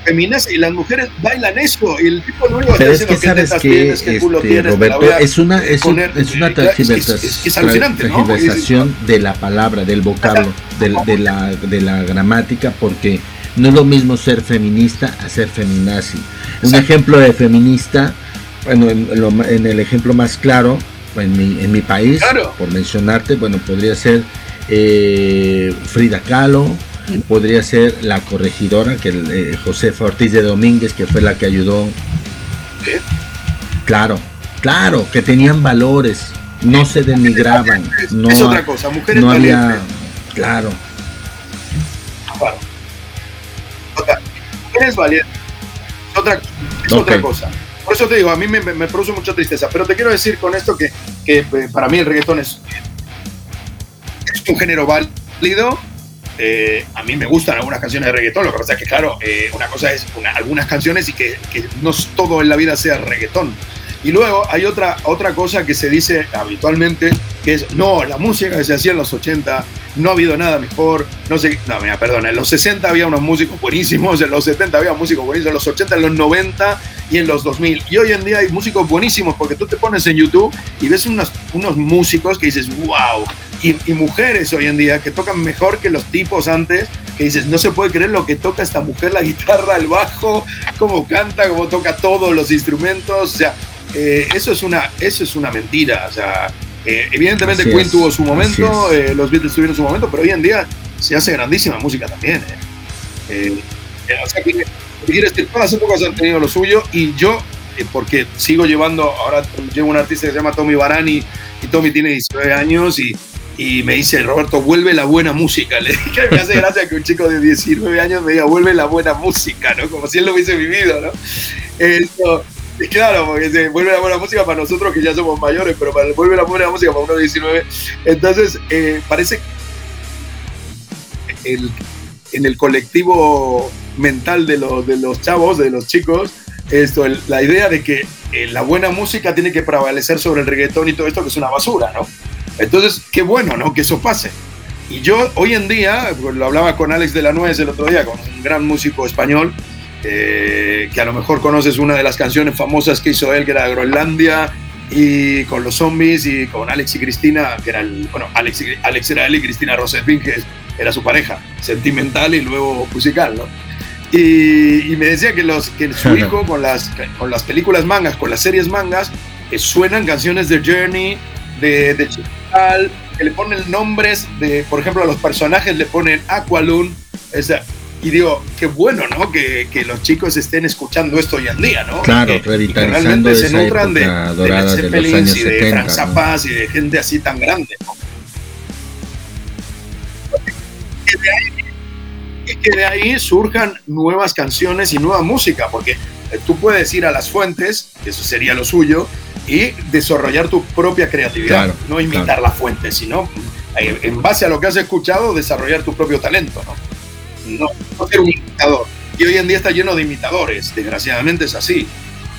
feminas y las mujeres bailan eso y el tipo lo único que es que sabes que, este, Roberto es una es, es una transversación de la palabra del vocablo de, de, la de la gramática porque no es lo mismo ser feminista a ser feminazi. Un ejemplo de feminista bueno en, en el ejemplo más claro en mi, en mi país, por mencionarte, bueno, podría ser eh, Frida Kahlo, podría ser la corregidora, que eh, José Ortiz de Domínguez, que fue la que ayudó. Claro, claro, que tenían valores, no se denigraban. No, es otra cosa, mujeres no había, claro. Mujeres valientes. Otra, es otra cosa. Por eso te digo, a mí me, produce mucha tristeza. Pero te quiero decir con esto que, que eh, para mí el reggaetón es, es un género válido. Eh, a mí me gustan algunas canciones de reggaetón. Lo que pasa es que, claro, eh, una cosa es algunas canciones y que, que no todo en la vida sea reggaetón. Y luego hay otra, otra cosa que se dice habitualmente, que es, no, la música que se hacía en los 80, no ha habido nada mejor, no sé, no, mira, perdona, en los 60 había unos músicos buenísimos, en los 70 había músicos buenísimos, en los 80, en los 90 y en los 2000. Y hoy en día hay músicos buenísimos porque tú te pones en YouTube y ves unos, unos músicos que dices, wow, y, y, mujeres hoy en día que tocan mejor que los tipos antes, que dices, no se puede creer lo que toca esta mujer, la guitarra, el bajo, cómo canta, cómo toca todos los instrumentos, o sea, eh, eso, es una, eso es una mentira. O sea, eh, evidentemente Queen tuvo su momento, eh, los Beatles tuvieron su momento, pero hoy en día se hace grandísima música también. o sea, que, todas las épocas han tenido lo suyo y yo, porque sigo llevando, ahora llevo un artista que se llama Tommy Barani y Tommy tiene 19 años y, y me dice, Roberto, vuelve la buena música. Le dije, me hace gracia que un chico de 19 años me diga, vuelve la buena música, ¿no? Como si él lo hubiese vivido, ¿no? Eso, Claro, porque se vuelve la buena música para nosotros que ya somos mayores, pero para, vuelve la buena música para uno de 19. Entonces, eh, parece el, en el colectivo mental de los, de los chavos, de los chicos, esto, la idea de que eh, la buena música tiene que prevalecer sobre el reggaetón y todo esto que es una basura, ¿no? Entonces, qué bueno, ¿no? Que eso pase. Y yo hoy en día, pues, lo hablaba con Alex de la Nuez el otro día, con un gran músico español, eh, que a lo mejor conoces una de las canciones famosas que hizo él, que era Groenlandia, y con los zombies, y con Alex y Cristina, que era el, bueno, Alex, Alex era él y Cristina Rosefin, que era su pareja, sentimental y luego musical, ¿no? Y, me decía que, los, que su hijo con las, con las películas mangas, con las series mangas, eh, suenan canciones de Journey, de, de que le ponen nombres de, por ejemplo, a los personajes le ponen Aqualun, esa y digo, qué bueno, ¿no? Que, que, los chicos estén escuchando esto hoy en día, ¿no? Claro, revitalizando que realmente se nutran de, de, los años y de 70, Franz Zapaz y de gente así tan grande, ¿no? Y que de ahí surjan nuevas canciones y nueva música, porque tú puedes ir a las fuentes, eso sería lo suyo, y desarrollar tu propia creatividad, no imitar la fuente, sino eh, en base a lo que has escuchado, desarrollar tu propio talento, ¿no? no, ser un imitador. Y hoy en día está lleno de imitadores, desgraciadamente es así.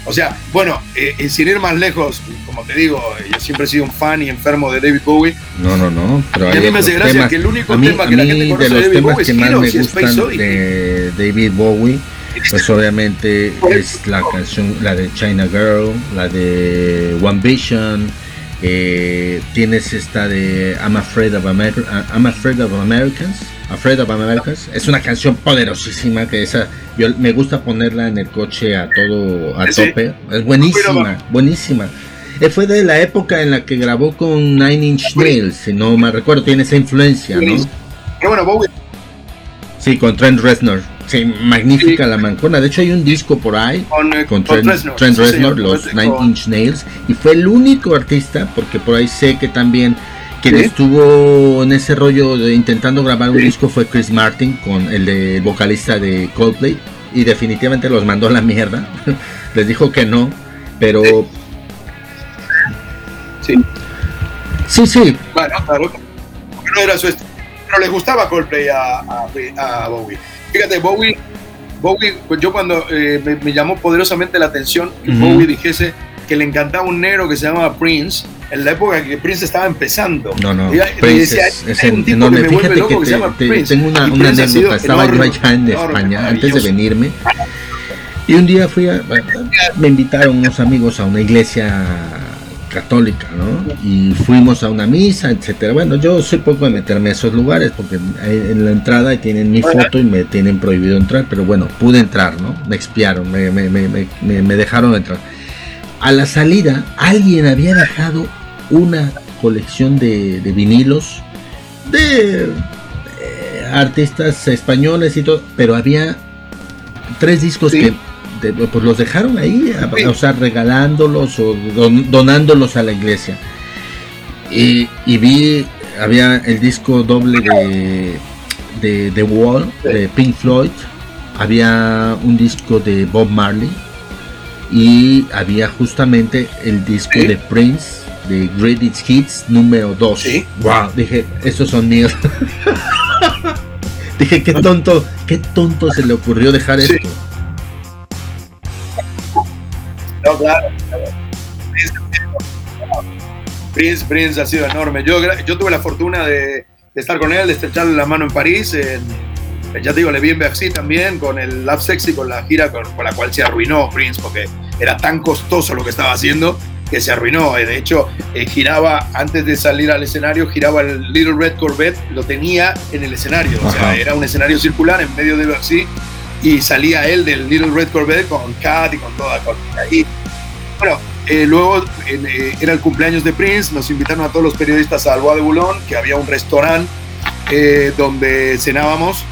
O sea, bueno, eh, sin ir más lejos, como te digo, yo siempre he sido un fan y enfermo de David Bowie. No, no, no. Pero y a mí me hace gracia que el único tema que la gente conoce de, David Bowie que más me gustan de David Bowie, pues obviamente es la canción, la de China Girl, la de One Vision. Eh, tienes esta de I'm Afraid of, I'm Afraid of Americans Afraid of Americans. Es una canción poderosísima que esa yo me gusta ponerla en el coche a todo a tope. Es buenísima, buenísima. Eh, fue de la época en la que grabó con Nine Inch Nails, si no me recuerdo, tiene esa influencia, ¿no? Qué bueno, Bowie. Sí, con Trent Reznor. Sí, magnífica la mancona. De hecho, hay un disco por ahí con, eh, Trent, Reznor, los Nine Inch Nails. Y fue el único artista, porque por ahí sé que también quien estuvo en ese rollo de intentando grabar un disco fue Chris Martin con el de vocalista de Coldplay y definitivamente los mandó a la mierda. Les dijo que no, pero sí. Sí, sí. Bueno, claro. No era su Pero le gustaba Coldplay a, a, Bowie. Fíjate, Bowie, Bowie pues yo cuando eh, me, llamó poderosamente la atención que Bowie dijese que le encantaba un negro que se llamaba Prince en la época que Prince estaba empezando. No, no, Prince es, un tipo que me vuelve loco que, se llama Prince. Tengo una, una anécdota, estaba yo allá en España antes de venirme. Y un día fui a, me invitaron unos amigos a una iglesia católica, ¿no? Y fuimos a una misa, etcétera. Bueno, yo soy poco de meterme a esos lugares porque en la entrada tienen mi foto y me tienen prohibido entrar, pero bueno, pude entrar, ¿no? Me expiaron, me, me, me, me dejaron entrar. A la salida, alguien había dejado una colección de, vinilos de eh, artistas españoles y todo, pero había tres discos que pues los dejaron ahí, o sea, regalándolos o donándolos a la iglesia. Y, vi, había el disco doble de, de The Wall, de Pink Floyd, había un disco de Bob Marley y había justamente el disco de Prince de Greatest Hits número 2. Wow, dije, estos son míos. dije, qué tonto, qué tonto se le ocurrió dejar esto. No, claro. Prince, Prince ha sido enorme. Yo, yo tuve la fortuna de, estar con él, de estrecharle la mano en París. En, ya te digo, le vi en Bercy también, con el Love Sexy, con la gira con, la cual se arruinó Prince, porque era tan costoso lo que estaba haciendo que se arruinó. De hecho, eh, giraba, antes de salir al escenario, giraba el Little Red Corvette, lo tenía en el escenario. O sea, era un escenario circular en medio de Bercy y salía él del Little Red Corvette con Cat y con toda. Con, y, bueno, eh, luego eh, era el cumpleaños de Prince, nos invitaron a todos los periodistas a Alboa de Boulogne, que había un restaurante eh, donde cenábamos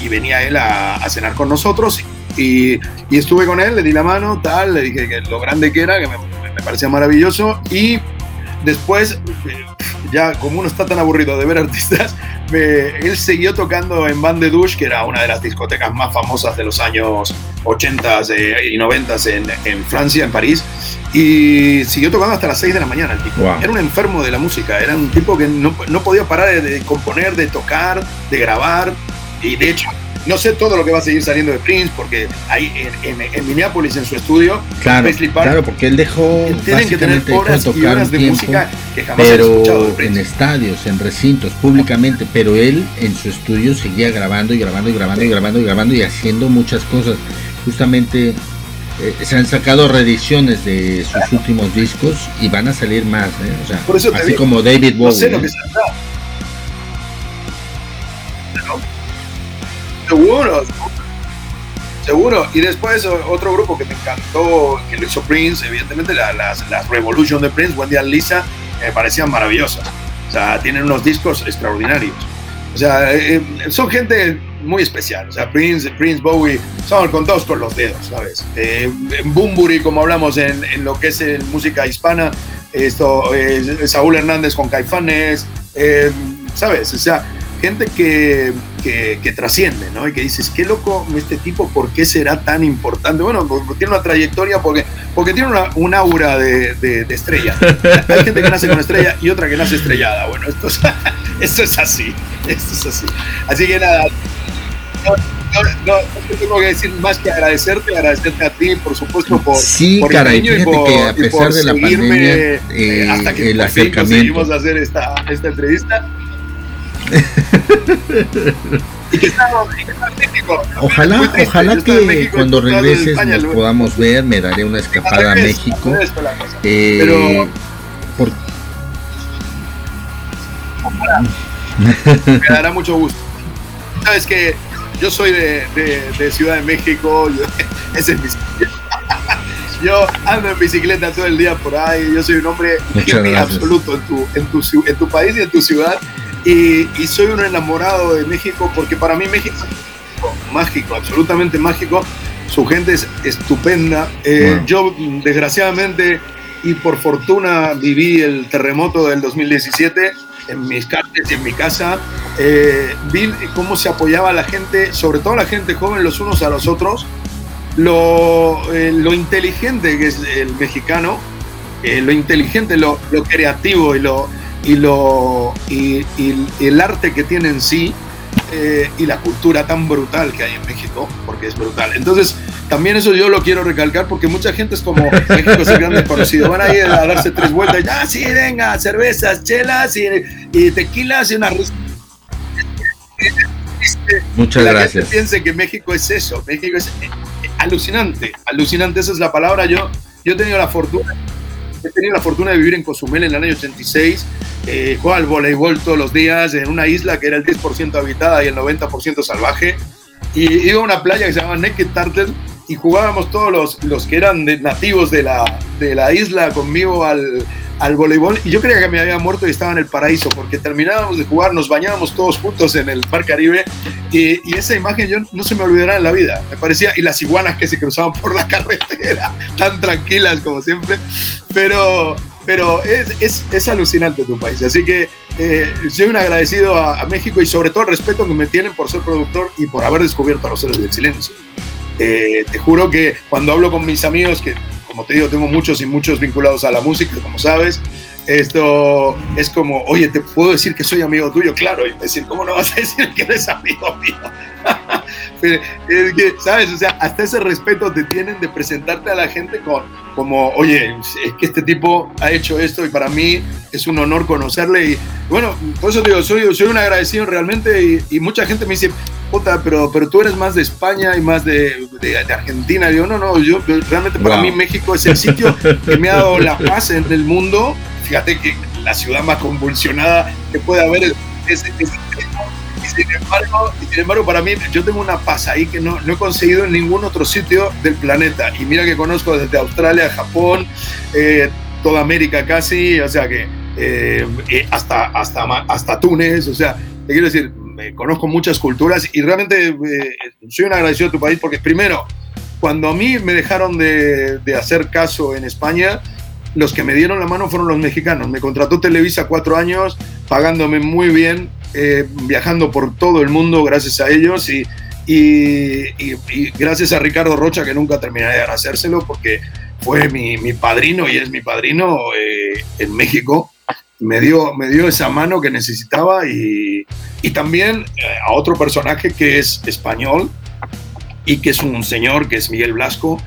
y, venía él a, cenar con nosotros. Y, estuve con él, le di la mano, tal, le dije que lo grande que era, que me, me parecía maravilloso. Y después, ya como uno está tan aburrido de ver artistas, él siguió tocando en Van de Douche, que era una de las discotecas más famosas de los años 80 y 90 en, en, Francia, en París, y siguió tocando hasta las 6 de la mañana el tipo. Era un enfermo de la música, era un tipo que no, no podía parar de, de componer, de tocar, de grabar, y de hecho no sé todo lo que va a seguir saliendo de Prince, porque ahí en, en, Minneapolis, en su estudio, claro, claro, porque él dejó tienen que tener horas y horas de música que jamás pero en estadios, en recintos, públicamente, pero él en su estudio seguía grabando y grabando y grabando y grabando y grabando y haciendo muchas cosas. Justamente eh, se han sacado reediciones de sus últimos discos y van a salir más, ¿eh? o sea, Por eso así como David Bowie. No sé lo que Seguro, seguro. Y después otro grupo que me encantó, que lo hizo Prince, evidentemente las, las Revolution de Prince, Wendy and Lisa, me parecían maravillosas. O sea, tienen unos discos extraordinarios. O sea, eh, eh, son gente muy especial. O sea, Prince, Prince Bowie son contados con los dedos, ¿sabes? Eh, Bumburi, como hablamos en, en, lo que es música hispana, esto, eh, Saúl Hernández con Caifanes, ¿sabes? O sea, gente que, que, trasciende, ¿no? Y que dices, qué loco este tipo, ¿por qué será tan importante? Bueno, tiene una trayectoria porque, porque tiene una, un aura de, de, estrella. Hay gente que nace con estrella y otra que nace estrellada. Bueno, esto es, esto es así, esto es así. Así que nada, no, no, no, tengo que decir más que agradecerte, agradecerte a ti, por supuesto, por, sí, por caray, y por, que a pesar de la pandemia, eh, hasta que el acercamiento. conseguimos hacer esta, esta entrevista. Ojalá, ojalá que cuando regreses nos podamos ver, me daré una escapada a México. Eh, Pero me dará mucho gusto. Sabes que yo soy de, de, Ciudad de México, ese es mi yo ando en bicicleta todo el día por ahí, yo soy un hombre absoluto en tu, en, tu, en tu país y en tu ciudad y, soy un enamorado de México porque para mí México es mágico, absolutamente mágico. Su gente es estupenda. Eh, yo, desgraciadamente y por fortuna, viví el terremoto del 2017 en mis casas y en mi casa. Eh, vi cómo se apoyaba la gente, sobre todo la gente joven, los unos a los otros. Lo, eh, lo inteligente que es el mexicano, lo inteligente, lo, lo creativo y lo, y, lo, y, el arte que tiene en sí eh, y la cultura tan brutal que hay en México, porque es brutal. Entonces, también eso yo lo quiero recalcar porque mucha gente es como México es el grande conocido. Van a ir a darse tres vueltas. Ya, sí, venga, cervezas, chelas y, tequilas y una Muchas la gracias. Gente piense que México es eso. México es eh, alucinante. Alucinante, esa es la palabra. Yo, yo he tenido la fortuna he tenido la fortuna de vivir en Cozumel en el año 86, eh, jugaba al voleibol todos los días en una isla que era el 10% habitada y el 90% salvaje. Y iba a una playa que se llama Naked Turtle y jugábamos todos los, los que eran nativos de la, de la isla conmigo al, al voleibol y yo creía que me había muerto y estaba en el paraíso porque terminábamos de jugar, nos bañábamos todos juntos en el Mar Caribe y, y, esa imagen yo no se me olvidará en la vida, me parecía, y las iguanas que se cruzaban por la carretera, tan tranquilas como siempre, pero, pero es, es, es alucinante tu país, así que eh, soy un agradecido a, a, México y sobre todo el respeto que me tienen por ser productor y por haber descubierto a los héroes del silencio. Eh, te juro que cuando hablo con mis amigos, que como te digo, tengo muchos y muchos vinculados a la música, como sabes, esto es como, oye, ¿te puedo decir que soy amigo tuyo? Claro, y decir, ¿cómo no vas a decir que eres amigo mío? es que, ¿sabes? O sea, hasta ese respeto te tienen de presentarte a la gente con, como, oye, es que este tipo ha hecho esto y para mí es un honor conocerle. Y bueno, por eso digo, soy, soy un agradecido realmente y, y mucha gente me dice, puta, pero, pero tú eres más de España y más de, de, de Argentina. Yo, no, no, yo realmente para wow. mí México es el sitio que me ha dado la paz en el mundo fíjate que la ciudad más convulsionada que puede haber es, es, es y, sin embargo, sin embargo, para mí, yo tengo una paz ahí que no, no, he conseguido en ningún otro sitio del planeta. Y mira que conozco desde Australia, Japón, eh, toda América casi, o sea que eh, hasta, hasta, hasta Túnez, o sea, te quiero decir, conozco muchas culturas y realmente eh, soy un agradecido a tu país porque primero, cuando a mí me dejaron de, de hacer caso en España, los que me dieron la mano fueron los mexicanos. Me contrató Televisa cuatro años, pagándome muy bien, eh, viajando por todo el mundo gracias a ellos y, gracias a Ricardo Rocha, que nunca terminaré de agradecérselo porque fue mi, mi padrino y es mi padrino eh, en México. Me dio, me dio esa mano que necesitaba y, y también eh, a otro personaje que es español y que es un señor que es Miguel Blasco,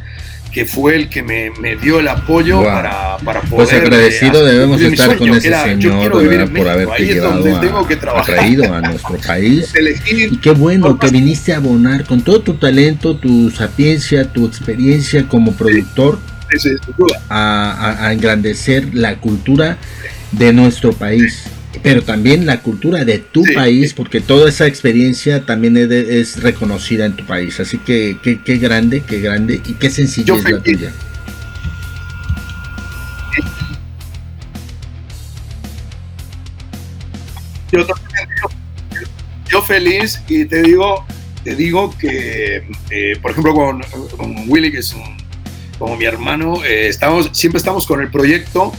que fue el que me, me dio el apoyo wow. para, para, poder... Pues agradecido eh, debemos estar sueño, con ese era, señor ¿verdad? por haberte llevado a, a, traído a nuestro país. y qué bueno que viniste a abonar con todo tu talento, tu sapiencia, tu experiencia como productor sí, sí, a, a, engrandecer la cultura de nuestro país pero también la cultura de tu sí, país, porque toda esa experiencia también es, es reconocida en tu país. Así que qué grande, qué grande y qué sencilla es la tuya. Yo, yo, feliz y te digo, te digo que, eh, por ejemplo, con, con, Willy, que es un, como mi hermano, eh, estamos, siempre estamos con el proyecto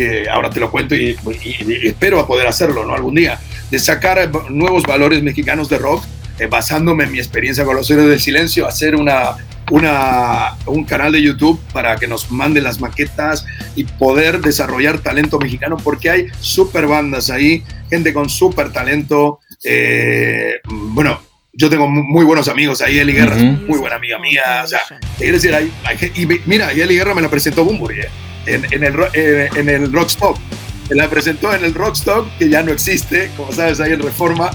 que ahora te lo cuento y, y, y, espero a poder hacerlo ¿no? algún día, de sacar nuevos valores mexicanos de rock, eh, basándome en mi experiencia con los héroes del silencio, hacer una, una, un canal de YouTube para que nos manden las maquetas y poder desarrollar talento mexicano, porque hay super bandas ahí, gente con super talento. Eh, bueno, yo tengo muy buenos amigos ahí, Eli Guerra, uh -huh. muy buena amiga mía. O sea, quiero decir, hay, hay, y mira, y Eli Guerra me la presentó Bumbury. En, en, el, eh, en el Rockstock. La presentó en el Rockstock, que ya no existe, como sabes, ahí en Reforma,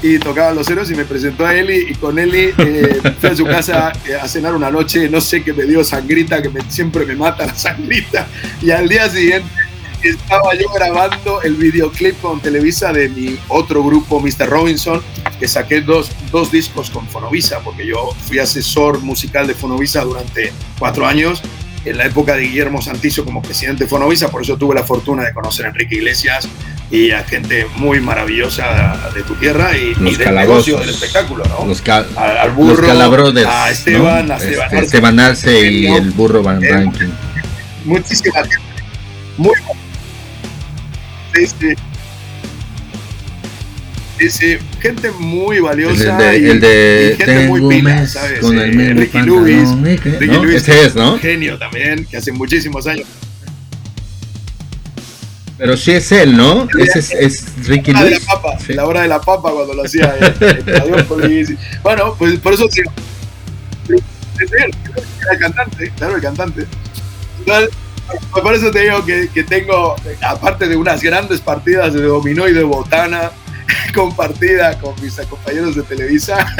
y tocaba los ceros y me presentó a Eli, y con Eli eh, fui a su casa eh, a cenar una noche, no sé qué me dio sangrita, que me, siempre me mata la sangrita, y al día siguiente estaba yo grabando el videoclip con Televisa de mi otro grupo, Mr. Robinson, que saqué dos, dos discos con Fonovisa, porque yo fui asesor musical de Fonovisa durante cuatro años en la época de Guillermo Santizo como presidente de Fonovisa, por eso tuve la fortuna de conocer a Enrique Iglesias y a gente muy maravillosa de tu tierra y, y del negocio del espectáculo, ¿no? Los cal al burro, los a Esteban, ¿no? a Esteban, este, Esteban Arce y el burro Van Ranking. Muchísima gente. Muy sí, sí. Gente muy valiosa el de, el de y, y gente muy pila, ¿sabes? Con el eh, Ricky Lewis, Ricky ¿no? Lewis Ese es, ¿no? genio también, que hace muchísimos años. Pero sí es él, ¿no? Ese es, es Ricky la Lewis. De la, papa, sí. la hora de la papa cuando lo hacía. Eh, bueno, pues por eso sí. Es él, el cantante, claro, el cantante. Entonces, por eso te digo que, que tengo, aparte de unas grandes partidas de dominó y de botana, compartida con mis compañeros de Televisa.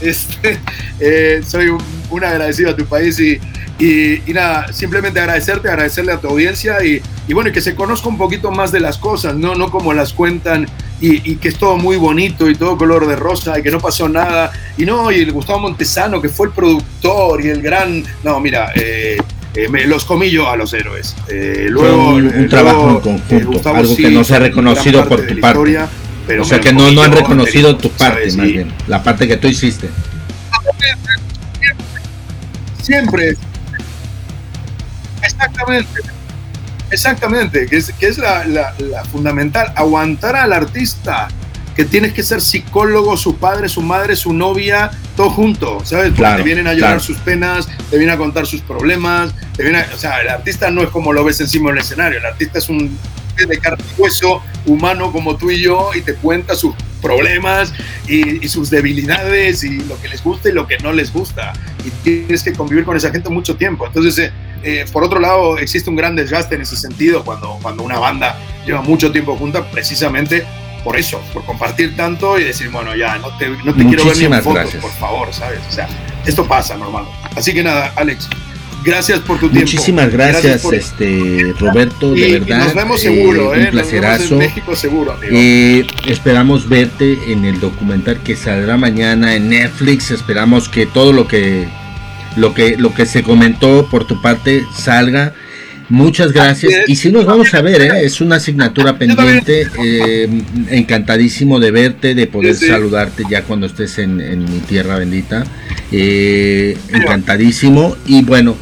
Este, eh, soy un, un, agradecido a tu país y, y, y, nada, simplemente agradecerte, agradecerle a tu audiencia y, y, bueno, que se conozca un poquito más de las cosas, no, no como las cuentan y, que es todo muy bonito y todo color de rosa y que no pasó nada. Y no, y el Gustavo Montesano, que fue el productor y el gran... No, mira, eh, eh, me los comillo a los héroes. Eh, luego, un, trabajo en conjunto, algo que no se ha reconocido por tu parte. O sea que no, no han reconocido tu parte, más bien, la parte que tú hiciste. Siempre. Exactamente. Exactamente, que es, que es la, la, la fundamental, aguantar al artista que tienes que ser psicólogo, su padre, su madre, su novia, todo junto, ¿sabes? Porque te vienen a llorar sus penas, te vienen a contar sus problemas, te viene o sea, el artista no es como lo ves encima del escenario, el artista es un de carne y hueso humano como tú y yo y te cuenta sus problemas y, sus debilidades y lo que les gusta y lo que no les gusta y tienes que convivir con esa gente mucho tiempo. Entonces, eh, eh, por otro lado, existe un gran desgaste en ese sentido cuando, cuando una banda lleva mucho tiempo junta precisamente por eso, por compartir tanto y decir, bueno, ya, no te, no te quiero ver ni en fotos, por favor, ¿sabes? O sea, esto pasa normal. Así que nada, Alex, gracias por tu tiempo. Muchísimas gracias, este Roberto, de verdad. nos vemos seguro, eh, Un placerazo. México seguro, eh, esperamos verte en el documental que saldrá mañana en Netflix. Esperamos que todo lo que lo que lo que se comentó por tu parte salga Muchas gracias. Y si nos vamos a ver, ¿eh? es una asignatura pendiente. Eh, encantadísimo de verte, de poder saludarte ya cuando estés en, mi tierra bendita. Eh, encantadísimo. Y bueno,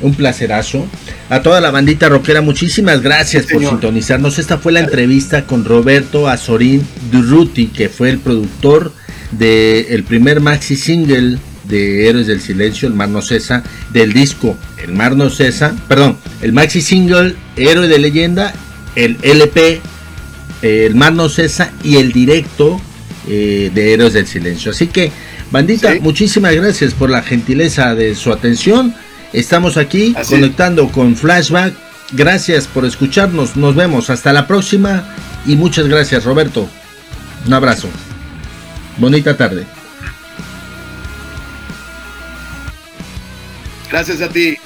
un placerazo. A toda la bandita rockera, muchísimas gracias por sintonizarnos. Esta fue la entrevista con Roberto Azorín Durruti, que fue el productor del primer maxi single de Héroes del Silencio, El Mar No Cesa, del disco El Mar No Cesa, perdón, el maxi single Héroe de Leyenda, el LP El Mar No Cesa y el directo eh, de Héroes del Silencio. Así que, bandita, muchísimas gracias por la gentileza de su atención. Estamos aquí conectando con Flashback. Gracias por escucharnos. Nos vemos. Hasta la próxima. Y muchas gracias, Roberto. Un abrazo. Bonita tarde. Gracias a ti.